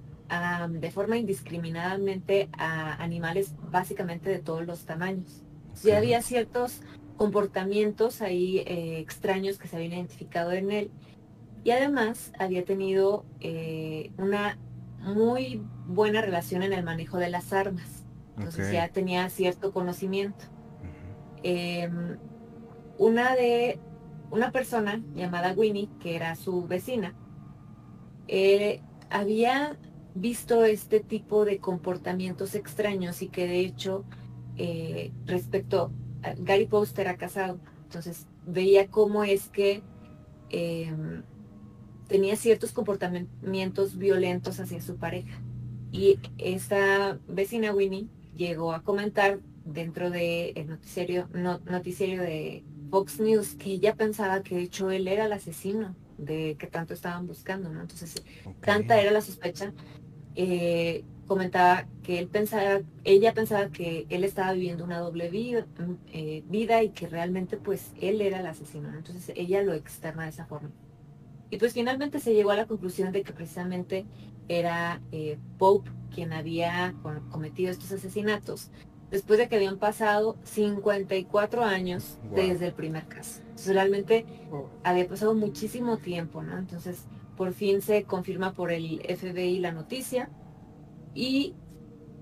de forma indiscriminadamente a animales básicamente de todos los tamaños. Ya había ciertos comportamientos ahí eh, extraños que se habían identificado en él y además había tenido eh, una muy buena relación en el manejo de las armas. Entonces ya tenía cierto conocimiento. Em, una de una persona llamada Winnie, que era su vecina, eh, había visto este tipo de comportamientos extraños y que de hecho eh, respecto a Gary Post era casado, entonces veía cómo es que em, tenía ciertos comportamientos violentos hacia su pareja. Y esta vecina Winnie llegó a comentar dentro del noticiario, noticiario de Fox News que ella pensaba que de hecho él era el asesino de que tanto estaban buscando, ¿no? Entonces, tanta era la sospecha eh, comentaba que él pensaba, ella pensaba que él estaba viviendo una doble vida, eh, vida y que realmente pues él era el asesino. Entonces ella lo externa de esa forma. Y pues finalmente se llegó a la conclusión de que precisamente era eh, Pope quien había cometido estos asesinatos después de que habían pasado 54 años desde el primer caso. Entonces realmente había pasado muchísimo tiempo, ¿no? Entonces por fin se confirma por el FBI la noticia y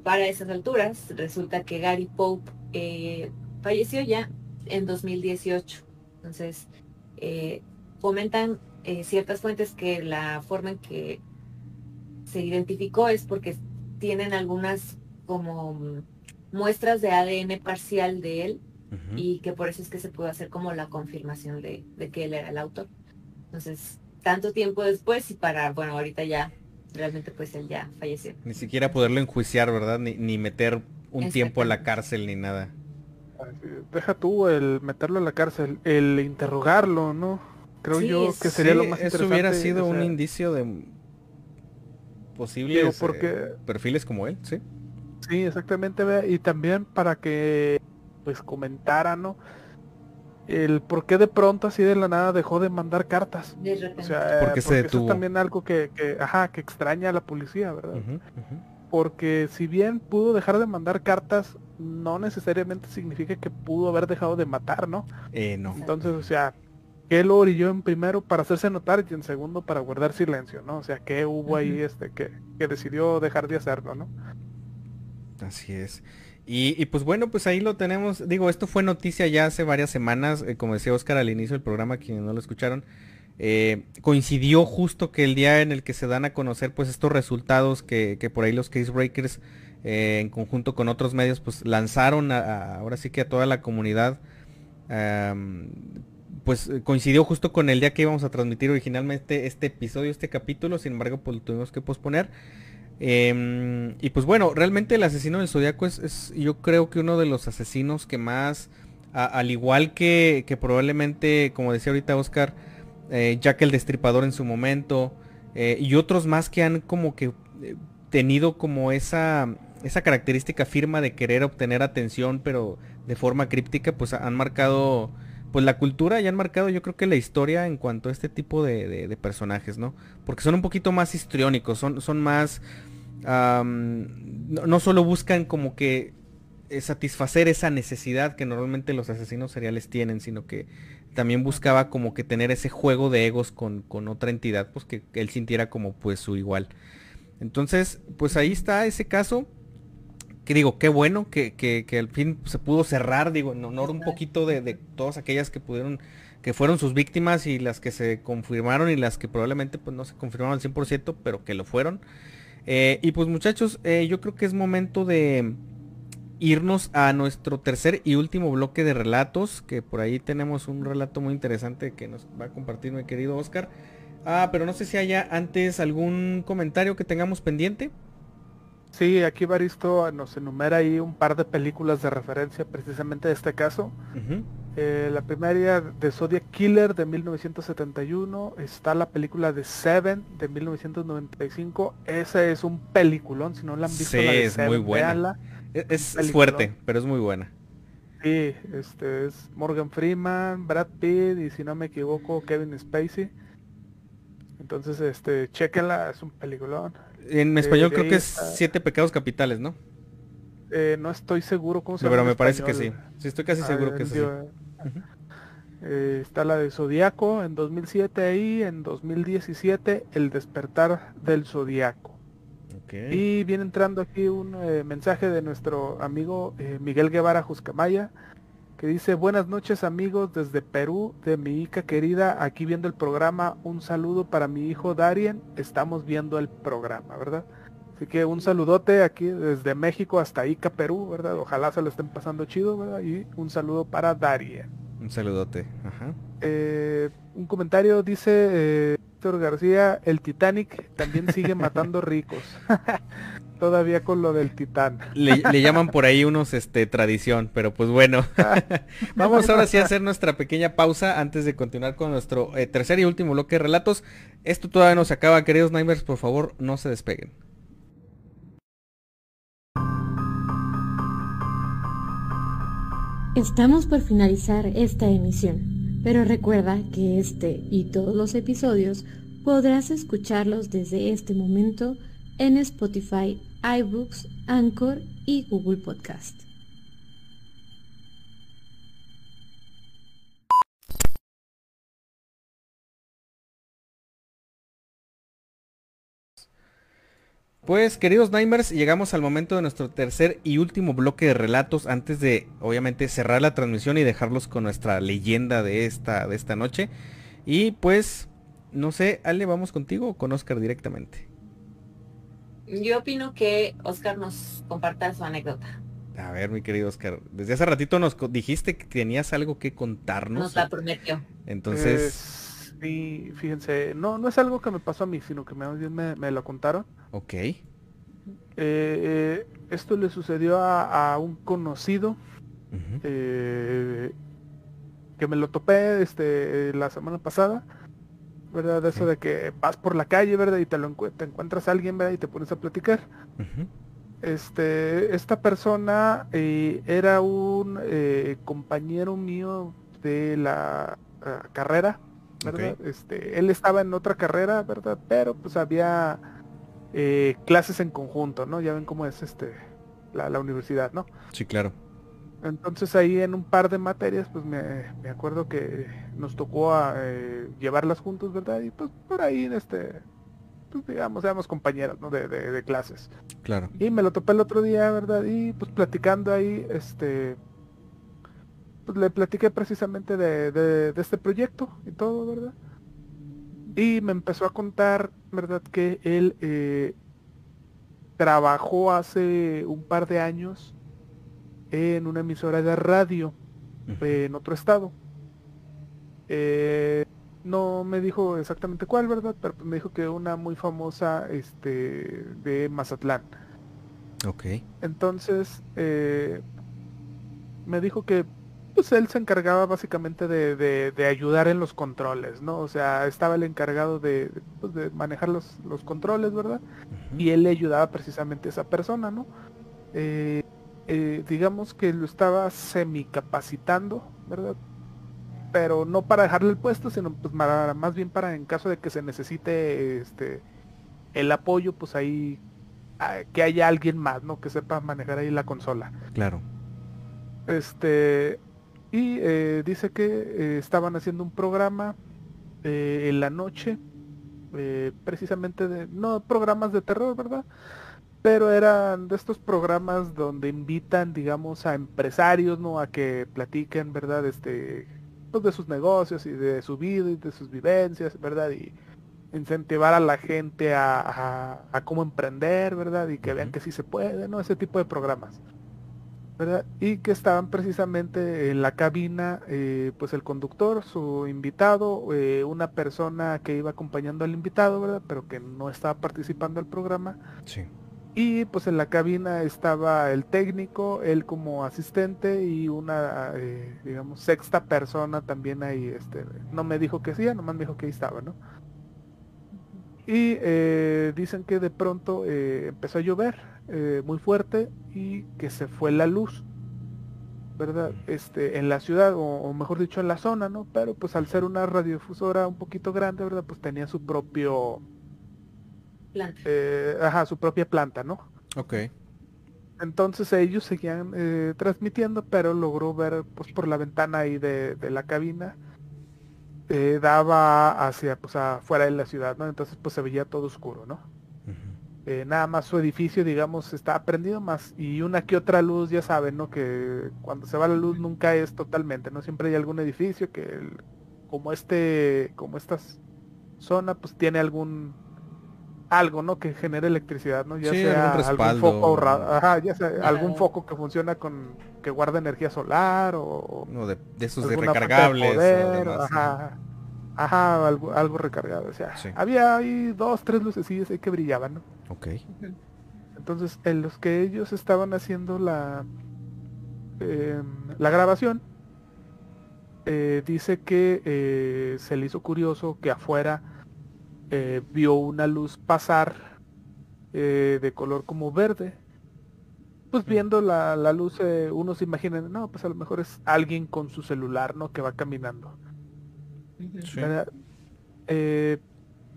para esas alturas resulta que Gary Pope eh, falleció ya en 2018. Entonces, eh, comentan eh, ciertas fuentes que la forma en que se identificó es porque tienen algunas como muestras de ADN parcial de él y que por eso es que se pudo hacer como la confirmación de, de que él era el autor. Entonces, tanto tiempo después y para, bueno, ahorita ya realmente pues él ya falleció. Ni siquiera poderlo enjuiciar, ¿verdad? Ni, ni meter un tiempo a la cárcel ni nada. Deja tú el meterlo a la cárcel, el interrogarlo, ¿no? Creo yo que sería lo más Eso hubiera sido un indicio de posibles porque... perfiles como él, sí. Sí, exactamente, y también para que pues comentara, ¿no? el por qué de pronto así de la nada dejó de mandar cartas. O sea, porque, se Eso es también algo que, que, ajá, que extraña a la policía, ¿verdad? Porque si bien pudo dejar de mandar cartas, no necesariamente significa que pudo haber dejado de matar, ¿no? Eh, no. Entonces, o sea, ¿qué lo orilló en primero para hacerse notar y en segundo para guardar silencio, ¿no? O sea, ¿qué hubo ahí este que, que decidió dejar de hacerlo, ¿no? Así es. Y, pues bueno, pues ahí lo tenemos. Digo, esto fue noticia ya hace varias semanas, eh, como decía Oscar al inicio del programa, quienes no lo escucharon. Eh, coincidió justo que el día en el que se dan a conocer pues estos resultados que, por ahí los Casebreakers eh, en conjunto con otros medios pues lanzaron ahora sí que a toda la comunidad pues coincidió justo con el día que íbamos a transmitir originalmente este episodio, este capítulo, sin embargo pues lo tuvimos que posponer. Em, y pues bueno, realmente el asesino del zodiaco es, yo creo que uno de los asesinos que más, al igual que, que, probablemente, como decía ahorita Oscar, eh, Jack el Destripador en su momento, eh, y otros más que han como que eh, tenido como esa, esa característica firma de querer obtener atención, pero de forma críptica, pues han marcado pues la cultura y han marcado yo creo que la historia en cuanto a este tipo de, personajes, ¿no? Porque son un poquito más histriónicos, son, son más no, solo buscan como que eh, satisfacer esa necesidad que normalmente los asesinos seriales tienen, sino que también buscaba como que tener ese juego de egos con, otra entidad, pues que él sintiera como pues su igual. Entonces, pues ahí está ese caso. Que digo, qué bueno que, que, al fin se pudo cerrar, digo, en honor un poquito de, de, todas aquellas que pudieron, que fueron sus víctimas y las que se confirmaron y las que probablemente pues no se confirmaron al 100%, pero que lo fueron. Eh, y pues muchachos, eh, yo creo que es momento de, irnos a nuestro tercer y último bloque de relatos, que por ahí tenemos un relato muy interesante que nos va a compartir mi querido Oscar. Ah, pero no sé si haya antes algún comentario que tengamos pendiente. Sí, aquí Baristo nos enumera ahí un par de películas de referencia precisamente de este caso. Eh, la primera de Zodiac Killer de 1971, está la película de Seven de 1995. Ese es un peliculón, si no la han visto sí, es muy buena. Es, fuerte, pero es muy buena. Sí, este es Morgan Freeman, Brad Pitt y si no me equivoco Kevin Spacey. Entonces, este, chequenla, es un peliculón. En español creo que es Siete Pecados Capitales, ¿no? Eh, no estoy seguro cómo se llama. Pero me parece que sí. Sí, estoy casi seguro que es así. Eh, está la de Zodíaco en 2007 ahí, en 2017 El despertar del Zodíaco. Y viene entrando aquí un eh, mensaje de nuestro amigo eh, Miguel Guevara Juscamaya, que dice, buenas noches amigos desde Perú, de mi hija querida, aquí viendo el programa, un saludo para mi hijo Darien, estamos viendo el programa, ¿verdad? Así que un saludote aquí desde México hasta Ica, Perú, ¿verdad? Ojalá se lo estén pasando chido, ¿verdad? Y un saludo para Darien. Un saludote, ajá. Eh, un comentario dice Víctor García, el Titanic también sigue matando ricos. Todavía con lo del Titán. Le, llaman por ahí unos este tradición, pero pues bueno. Vamos ahora sí a hacer nuestra pequeña pausa antes de continuar con nuestro eh, tercer y último bloque de relatos. Esto todavía no se acaba, queridos Nimers, por favor, no se despeguen. Estamos por finalizar esta emisión. Pero recuerda que este y todos los episodios podrás escucharlos desde este momento en Spotify, iBooks, Anchor y Google Podcast. Pues queridos Nimers, llegamos al momento de nuestro tercer y último bloque de relatos antes de obviamente cerrar la transmisión y dejarlos con nuestra leyenda de esta, de esta noche. Y pues, no sé, Ale, vamos contigo o con Oscar directamente. Yo opino que Oscar nos comparta su anécdota. A ver, mi querido Oscar, desde hace ratito nos dijiste que tenías algo que contarnos. Nos la prometió. Entonces... Sí, fíjense, no, no es algo que me pasó a mí, sino que me, me, lo contaron. Ok. Eh, esto le sucedió a, un conocido eh, que me lo topé este, la semana pasada, ¿verdad? Eso de que vas por la calle, ¿verdad? Y te, lo te encuentras a alguien, ¿verdad? Y te pones a platicar. Este, esta persona eh, era un compañero mío de la carrera ¿verdad? Este, él estaba en otra carrera, ¿verdad? Pero pues había eh, clases en conjunto, ¿no? Ya ven cómo es este la, universidad, ¿no? Sí, claro. Entonces ahí en un par de materias, pues me, acuerdo que nos tocó a, eh, llevarlas juntos, ¿verdad? Y pues por ahí, este, pues digamos, éramos compañeros, ¿no? De, de, de, clases. Claro. Y me lo topé el otro día, ¿verdad? Y pues platicando ahí, este, pues, le platiqué precisamente de, este proyecto y todo, ¿verdad? Y me empezó a contar, ¿verdad? Que él eh, trabajó hace un par de años en una emisora de radio en otro estado. Eh, no me dijo exactamente cuál, ¿verdad? Pero me dijo que una muy famosa este, de Mazatlán. Ok. Entonces, eh, me dijo que pues él se encargaba básicamente de, ayudar en los controles, ¿no? O sea, estaba el encargado de, pues, manejar los, controles, ¿verdad? Y él le ayudaba precisamente a esa persona, ¿no? Eh, eh, digamos que lo estaba semicapacitando, ¿verdad? Pero no para dejarle el puesto, sino pues más bien para en caso de que se necesite este el apoyo, pues ahí ah, que haya alguien más, ¿no? Que sepa manejar ahí la consola. Claro. Este, y eh, dice que eh, estaban haciendo un programa en la noche, precisamente de, no programas de terror, ¿verdad? Pero eran de estos programas donde invitan, digamos, a empresarios, ¿no? A que platiquen, ¿verdad? Este, pues, de sus negocios y de su vida y de sus vivencias, ¿verdad? Y incentivar a la gente a, a cómo emprender, ¿verdad? Y que vean que sí se puede, ¿no? Ese tipo de programas. Y que estaban precisamente en la cabina, eh, pues el conductor, su invitado, eh, una persona que iba acompañando al invitado, ¿verdad? Pero que no estaba participando del programa. Sí. Y pues en la cabina estaba el técnico, él como asistente y una, eh, digamos, sexta persona también ahí, este, no me dijo que sí, nomás me dijo que ahí estaba, ¿no? Y dicen que de pronto empezó a llover, eh, muy fuerte y que se fue la luz, ¿verdad? Este, en la ciudad, o, mejor dicho en la zona, ¿no? Pero pues al ser una radiodifusora un poquito grande, ¿verdad? Pues tenía su propio... Planta. Eh, ajá, su propia planta, ¿no? Ok. Entonces ellos seguían eh, transmitiendo, pero logró ver pues por la ventana ahí de, de la cabina. daba hacia pues afuera de la ciudad, ¿no? Entonces pues se veía todo oscuro, ¿no? Eh, nada más su edificio, digamos, está prendido más y una que otra luz, ya saben, ¿no? Que cuando se va la luz nunca es totalmente, ¿no? Siempre hay algún edificio que, como este, como esta zona, pues tiene algún algo, ¿no? Que genere electricidad, ¿no? Ya sea algún foco ahorrado, ajá, ya sea algún foco que funciona con, que guarda energía solar o... No, de, esos de recargables. ajá. Ajá, algo, algo recargado. O sea, había ahí dos, tres lucecillas ahí que brillaban, ¿no? Ok. Entonces, en los que ellos estaban haciendo la, em, la grabación, eh, dice que eh, se le hizo curioso que afuera eh, vio una luz pasar de color como verde. Pues viendo la, la luz, uno se imagina, no, pues a lo mejor es alguien con su celular, ¿no? Que va caminando. Eh,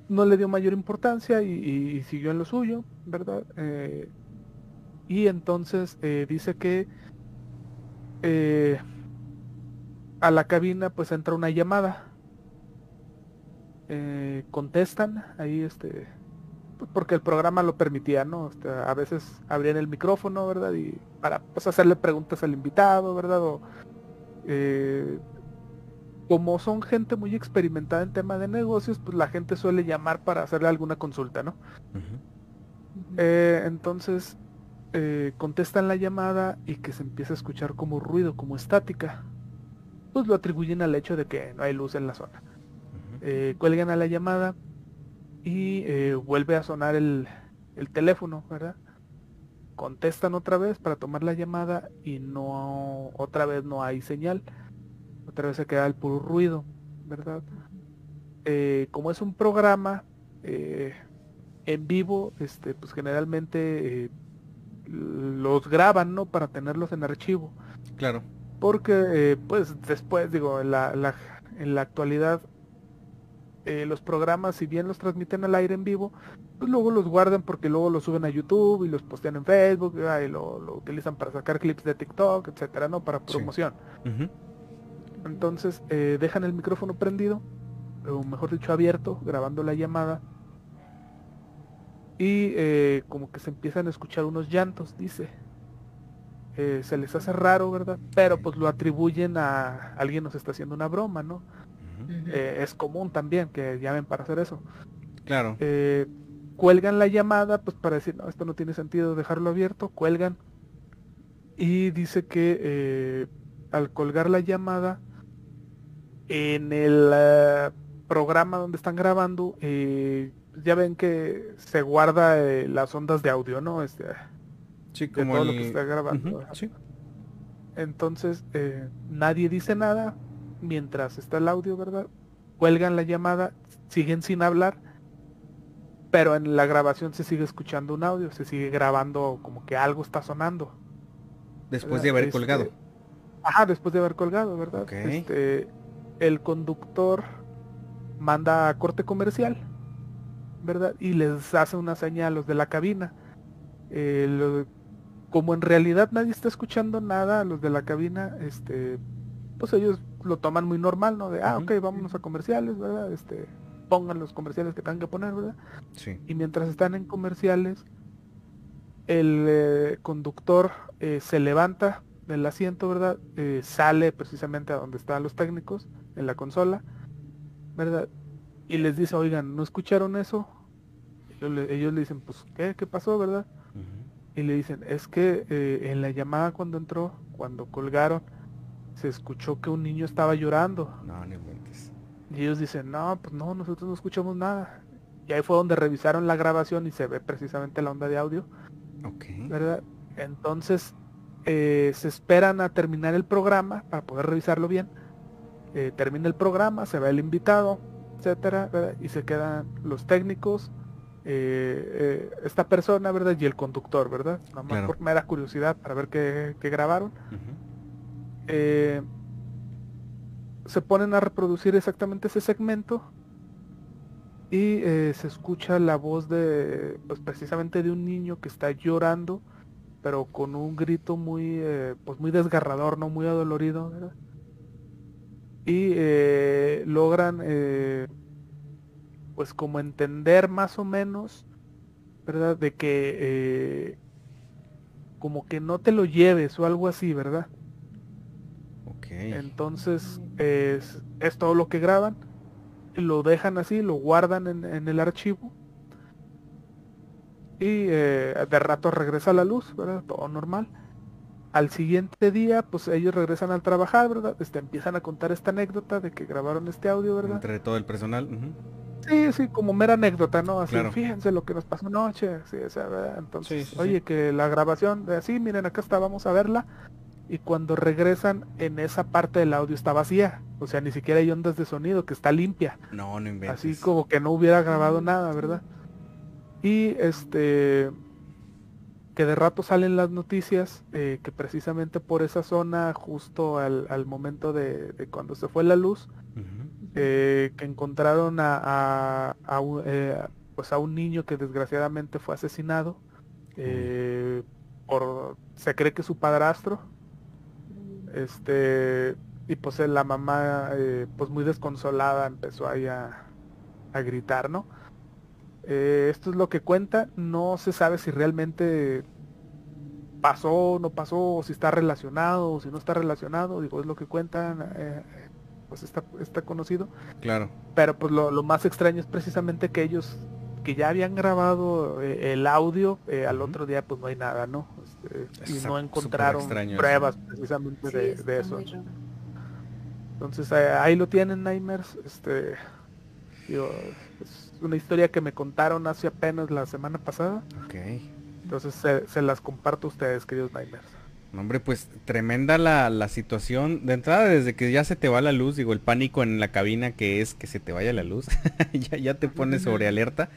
no le dio mayor importancia y, siguió en lo suyo, ¿verdad? Eh, y entonces eh, dice que a la cabina pues entra una llamada. Contestan ahí este pues, porque el programa lo permitía, ¿no? Este, a veces abrían el micrófono, ¿verdad? Y para pues, hacerle preguntas al invitado, ¿verdad? O como son gente muy experimentada en tema de negocios, pues la gente suele llamar para hacerle alguna consulta, ¿no? Eh, entonces eh, contestan la llamada y que se empieza a escuchar como ruido, como estática. Pues lo atribuyen al hecho de que no hay luz en la zona. Eh, cuelgan a la llamada y vuelve a sonar el, el teléfono, ¿verdad? Contestan otra vez para tomar la llamada y no otra vez no hay señal otra vez se queda el puro ruido, ¿verdad? Eh, como es un programa eh, en vivo, este, pues generalmente eh, los graban, ¿no? Para tenerlos en archivo. Claro. Porque, pues después, digo, en la, en la actualidad, los programas, si bien los transmiten al aire en vivo, pues luego los guardan porque luego los suben a YouTube y los postean en Facebook, y lo, utilizan para sacar clips de TikTok, etcétera, ¿no? Para promoción. Entonces eh, dejan el micrófono prendido, o mejor dicho abierto, grabando la llamada. Y eh, como que se empiezan a escuchar unos llantos, dice. Eh, se les hace raro, ¿verdad? Pero pues lo atribuyen a alguien nos está haciendo una broma, ¿no? Es común también que llamen para hacer eso. Claro. cuelgan la llamada, pues para decir, no, esto no tiene sentido dejarlo abierto, cuelgan. Y dice que al colgar la llamada, en el eh, programa donde están grabando, eh, ya ven que se guarda eh, las ondas de audio, ¿no? Este, sí, como todo lo que está grabando. Entonces, nadie dice nada mientras está el audio, ¿verdad? Cuelgan la llamada, siguen sin hablar, pero en la grabación se sigue escuchando un audio, se sigue grabando como que algo está sonando. Después de haber este, colgado. Ajá, después de haber colgado, ¿verdad? Este, el conductor manda a corte comercial, ¿verdad? Y les hace una señal a los de la cabina. Eh, como en realidad nadie está escuchando nada, los de la cabina, este, pues ellos lo toman muy normal, ¿no? De, ah, ok, vámonos a comerciales, ¿verdad? Este, pongan los comerciales que tengan que poner, ¿verdad? Sí. Y mientras están en comerciales, el eh, conductor eh, se levanta del asiento, ¿verdad? Eh, sale precisamente a donde están los técnicos, en la consola, ¿verdad? Y les dice, oigan, ¿no escucharon eso? Ellos le, ellos le dicen, pues, ¿qué? ¿Qué pasó, verdad? Y le dicen, es que en la llamada cuando entró, cuando colgaron, se escuchó que un niño estaba llorando. No, ni inventes. Y ellos dicen, no, pues no, nosotros no escuchamos nada. Y ahí fue donde revisaron la grabación y se ve precisamente la onda de audio. Ok. ¿verdad? Entonces eh, se esperan a terminar el programa para poder revisarlo bien. Eh, termina el programa, se ve el invitado, etcétera, ¿verdad? y se quedan los técnicos, eh, esta persona, ¿verdad? Y el conductor, ¿verdad? Nada más Claro. por mera curiosidad para ver qué, qué grabaron. Eh, se ponen a reproducir exactamente ese segmento y eh, se escucha la voz de, pues precisamente de un niño que está llorando, pero con un grito muy, eh, pues muy desgarrador, no muy adolorido, ¿verdad? Y logran, pues como entender más o menos, ¿verdad? De que como que no te lo lleves o algo así, ¿verdad? Entonces es, es todo lo que graban, lo dejan así, lo guardan en, en el archivo y eh, de rato regresa la luz, ¿verdad? Todo normal. Al siguiente día, pues ellos regresan al trabajar, ¿verdad? Este, empiezan a contar esta anécdota de que grabaron este audio, ¿verdad? Entre todo el personal. Sí, sí, como mera anécdota, ¿no? Así, Claro. fíjense lo que nos pasó anoche, sí, o sea, ¿verdad? Entonces, Sí, sí, oye, sí. que la grabación de así, miren, acá está, vamos a verla. Y cuando regresan, en esa parte del audio está vacía. O sea, ni siquiera hay ondas de sonido, que está limpia. No, no inventes. Así como que no hubiera grabado nada, ¿verdad? Y este que de rato salen las noticias eh, que precisamente por esa zona, justo al, al momento de, de cuando se fue la luz, eh, que encontraron a, a- a un, eh, pues a un niño que desgraciadamente fue asesinado eh, por se cree que su padrastro este y pues eh, la mamá eh, pues muy desconsolada empezó ahí a, a gritar no Eh, esto es lo que cuenta no se sabe si realmente pasó no pasó o si está relacionado o si no está relacionado digo es lo que cuentan eh, pues está, está conocido Claro. pero pues lo, lo más extraño es precisamente que ellos que ya habían grabado eh, el audio eh, al otro día pues no hay nada no Este, y no encontraron extraño eso. pruebas precisamente Sí, de, eso entonces eh, ahí lo tienen Nightmares este digo, es una historia que me contaron hace apenas la semana pasada Ok. entonces se, se las comparto a ustedes queridos Nightmares Hombre, pues tremenda la, la situación. De entrada, desde que ya se te va la luz, digo, el pánico en la cabina que es que se te vaya la luz, ya, ya te pones sobre alerta.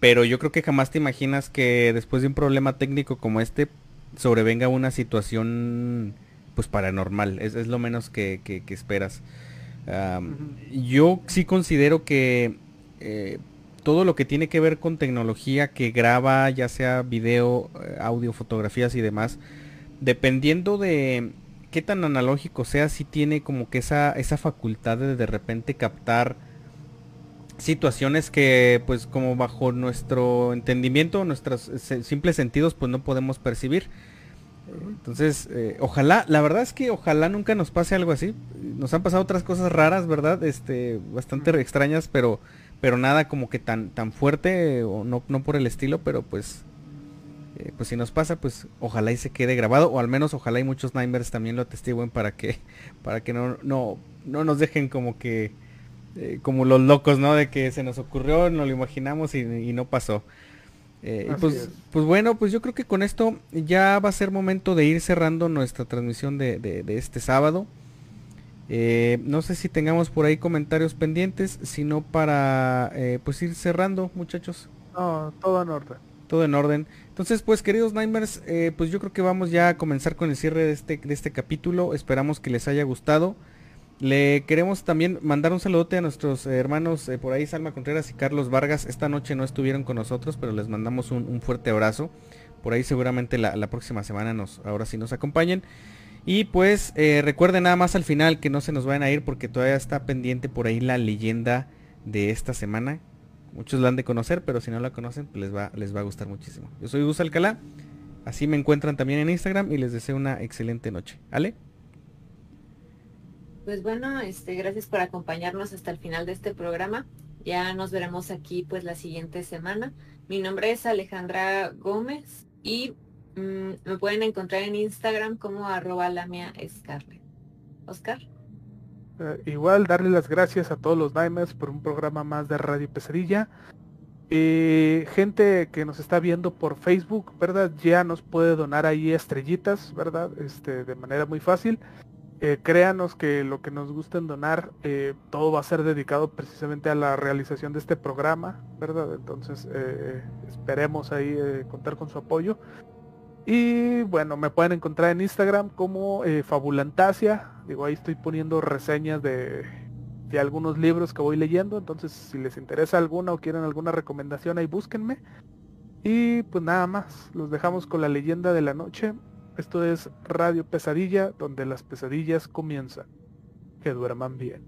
Pero yo creo que jamás te imaginas que después de un problema técnico como este, sobrevenga una situación pues paranormal. Es, es lo menos que, que- que esperas. Yo sí considero que eh, todo lo que tiene que ver con tecnología que graba, ya sea video, eh, audio, fotografías y demás, dependiendo de qué tan analógico sea, sí tiene como que esa, esa facultad de de repente captar situaciones que pues como bajo nuestro entendimiento, nuestros eh, simples sentidos pues no podemos percibir. Entonces, eh, ojalá, la verdad es que ojalá nunca nos pase algo así. Nos han pasado otras cosas raras, ¿verdad? Este, bastante extrañas, pero, pero nada como que tan, tan fuerte, o no, no por el estilo, pero pues, eh, pues si nos pasa, pues ojalá y se quede grabado, o al menos ojalá y muchos Nightmares también lo atestiguen para que, para que no, no, no nos dejen como que, eh, como los locos, ¿no? De que se nos ocurrió, no lo imaginamos y, y no pasó. Eh, y pues, es. pues bueno, pues yo creo que con esto ya va a ser momento de ir cerrando nuestra transmisión de, de- de este sábado. Eh, no sé si tengamos por ahí comentarios pendientes, sino para eh, pues ir cerrando, muchachos. no todo en orden Todo en orden. Entonces, pues queridos Nightmares, pues yo creo que vamos ya a comenzar con el cierre de este, de este capítulo. Esperamos que les haya gustado. Le queremos también mandar un saludote a nuestros hermanos eh, por ahí, Salma Contreras y Carlos Vargas. Esta noche no estuvieron con nosotros, pero les mandamos un, un fuerte abrazo. por ahí seguramente la, próxima semana nos, ahora sí nos acompañen. Y pues eh, recuerden nada más al final que no se nos vayan a ir porque todavía está pendiente por ahí la leyenda de esta semana. Muchos la han de conocer, pero si no la conocen, pues les va, les va a gustar muchísimo. Yo soy Gus Alcalá. Así me encuentran también en Instagram y les deseo una excelente noche. ¿Ale? Pues bueno, este, gracias por acompañarnos hasta el final de este programa. Ya nos veremos aquí pues la siguiente semana. Mi nombre es Alejandra Gómez y mm, me pueden encontrar en Instagram como arroba lamia Scarlett. Oscar. Eh, igual darle las gracias a todos los Dimers por un programa más de Radio Pesadilla. Eh, gente que nos está viendo por Facebook, ¿verdad? Ya nos puede donar ahí estrellitas, ¿verdad? Este, de manera muy fácil. Eh, créanos que lo que nos gusta en donar, eh, todo va a ser dedicado precisamente a la realización de este programa, ¿verdad? Entonces eh, esperemos ahí contar con su apoyo. Y bueno, me pueden encontrar en Instagram como Fabulantasia. Digo, ahí estoy poniendo reseñas de, de algunos libros que voy leyendo. Entonces, si les interesa alguna o quieren alguna recomendación, ahí búsquenme. Y pues nada más, los dejamos con la leyenda de la noche. Esto es Radio Pesadilla, donde las pesadillas comienzan. Que duerman bien.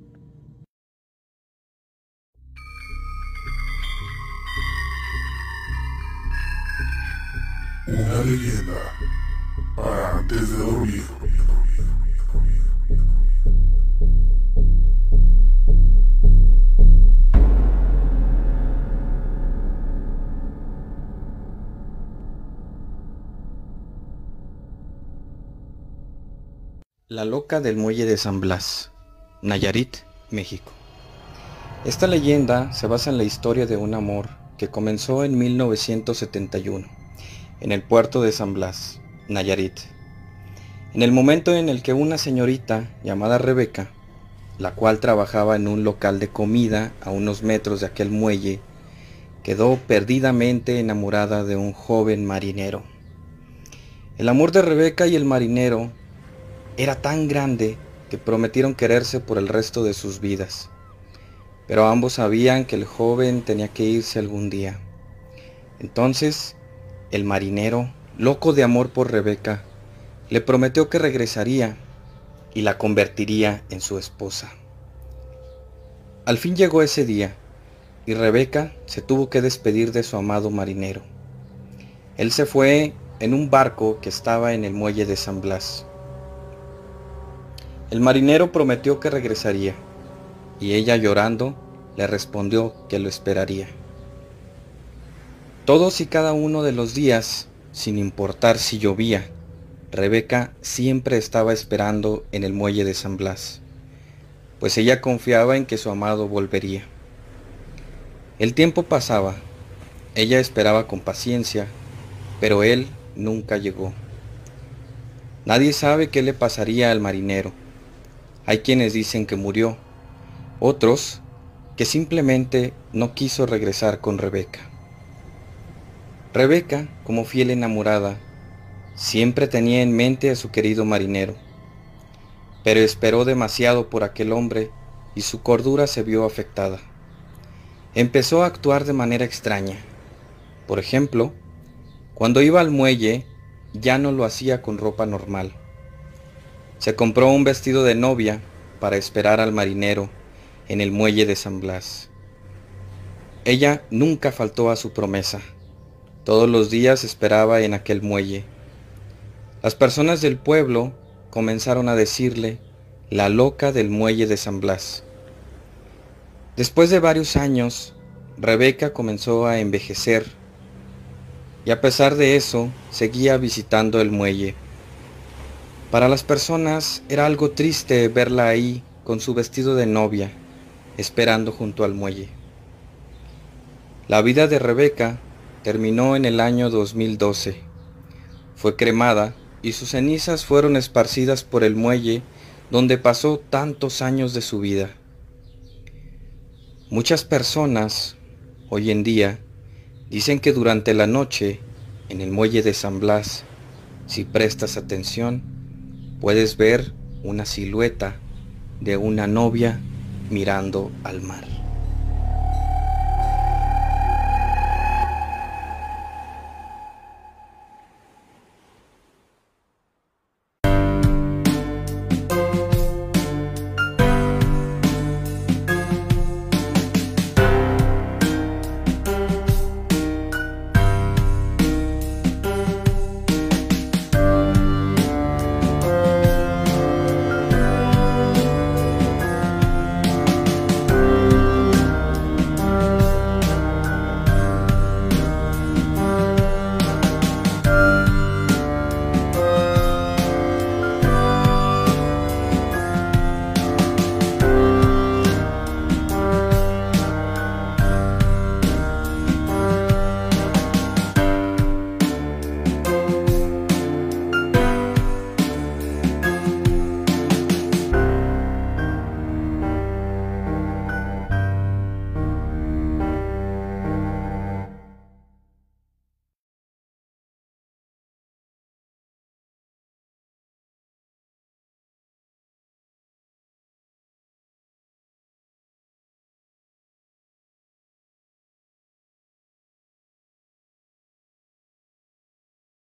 Una leyenda para antes de dormir. La loca del muelle de San Blas, Nayarit, México. Esta leyenda se basa en la historia de un amor que comenzó en 1971 en el puerto de San Blas, Nayarit. En el momento en el que una señorita llamada Rebeca, la cual trabajaba en un local de comida a unos metros de aquel muelle, quedó perdidamente enamorada de un joven marinero. El amor de Rebeca y el marinero era tan grande que prometieron quererse por el resto de sus vidas. Pero ambos sabían que el joven tenía que irse algún día. Entonces, el marinero, loco de amor por Rebeca, le prometió que regresaría y la convertiría en su esposa. Al fin llegó ese día y Rebeca se tuvo que despedir de su amado marinero. Él se fue en un barco que estaba en el muelle de San Blas. El marinero prometió que regresaría, y ella llorando le respondió que lo esperaría. Todos y cada uno de los días, sin importar si llovía, Rebeca siempre estaba esperando en el muelle de San Blas, pues ella confiaba en que su amado volvería. El tiempo pasaba, ella esperaba con paciencia, pero él nunca llegó. Nadie sabe qué le pasaría al marinero, hay quienes dicen que murió, otros que simplemente no quiso regresar con Rebeca. Rebeca, como fiel enamorada, siempre tenía en mente a su querido marinero, pero esperó demasiado por aquel hombre y su cordura se vio afectada. Empezó a actuar de manera extraña. Por ejemplo, cuando iba al muelle ya no lo hacía con ropa normal se compró un vestido de novia para esperar al marinero en el muelle de San Blas. Ella nunca faltó a su promesa. Todos los días esperaba en aquel muelle. Las personas del pueblo comenzaron a decirle la loca del muelle de San Blas. Después de varios años, Rebeca comenzó a envejecer y a pesar de eso seguía visitando el muelle. Para las personas era algo triste verla ahí con su vestido de novia, esperando junto al muelle. La vida de Rebeca terminó en el año 2012. Fue cremada y sus cenizas fueron esparcidas por el muelle donde pasó tantos años de su vida. Muchas personas, hoy en día, dicen que durante la noche, en el muelle de San Blas, si prestas atención, puedes ver una silueta de una novia mirando al mar.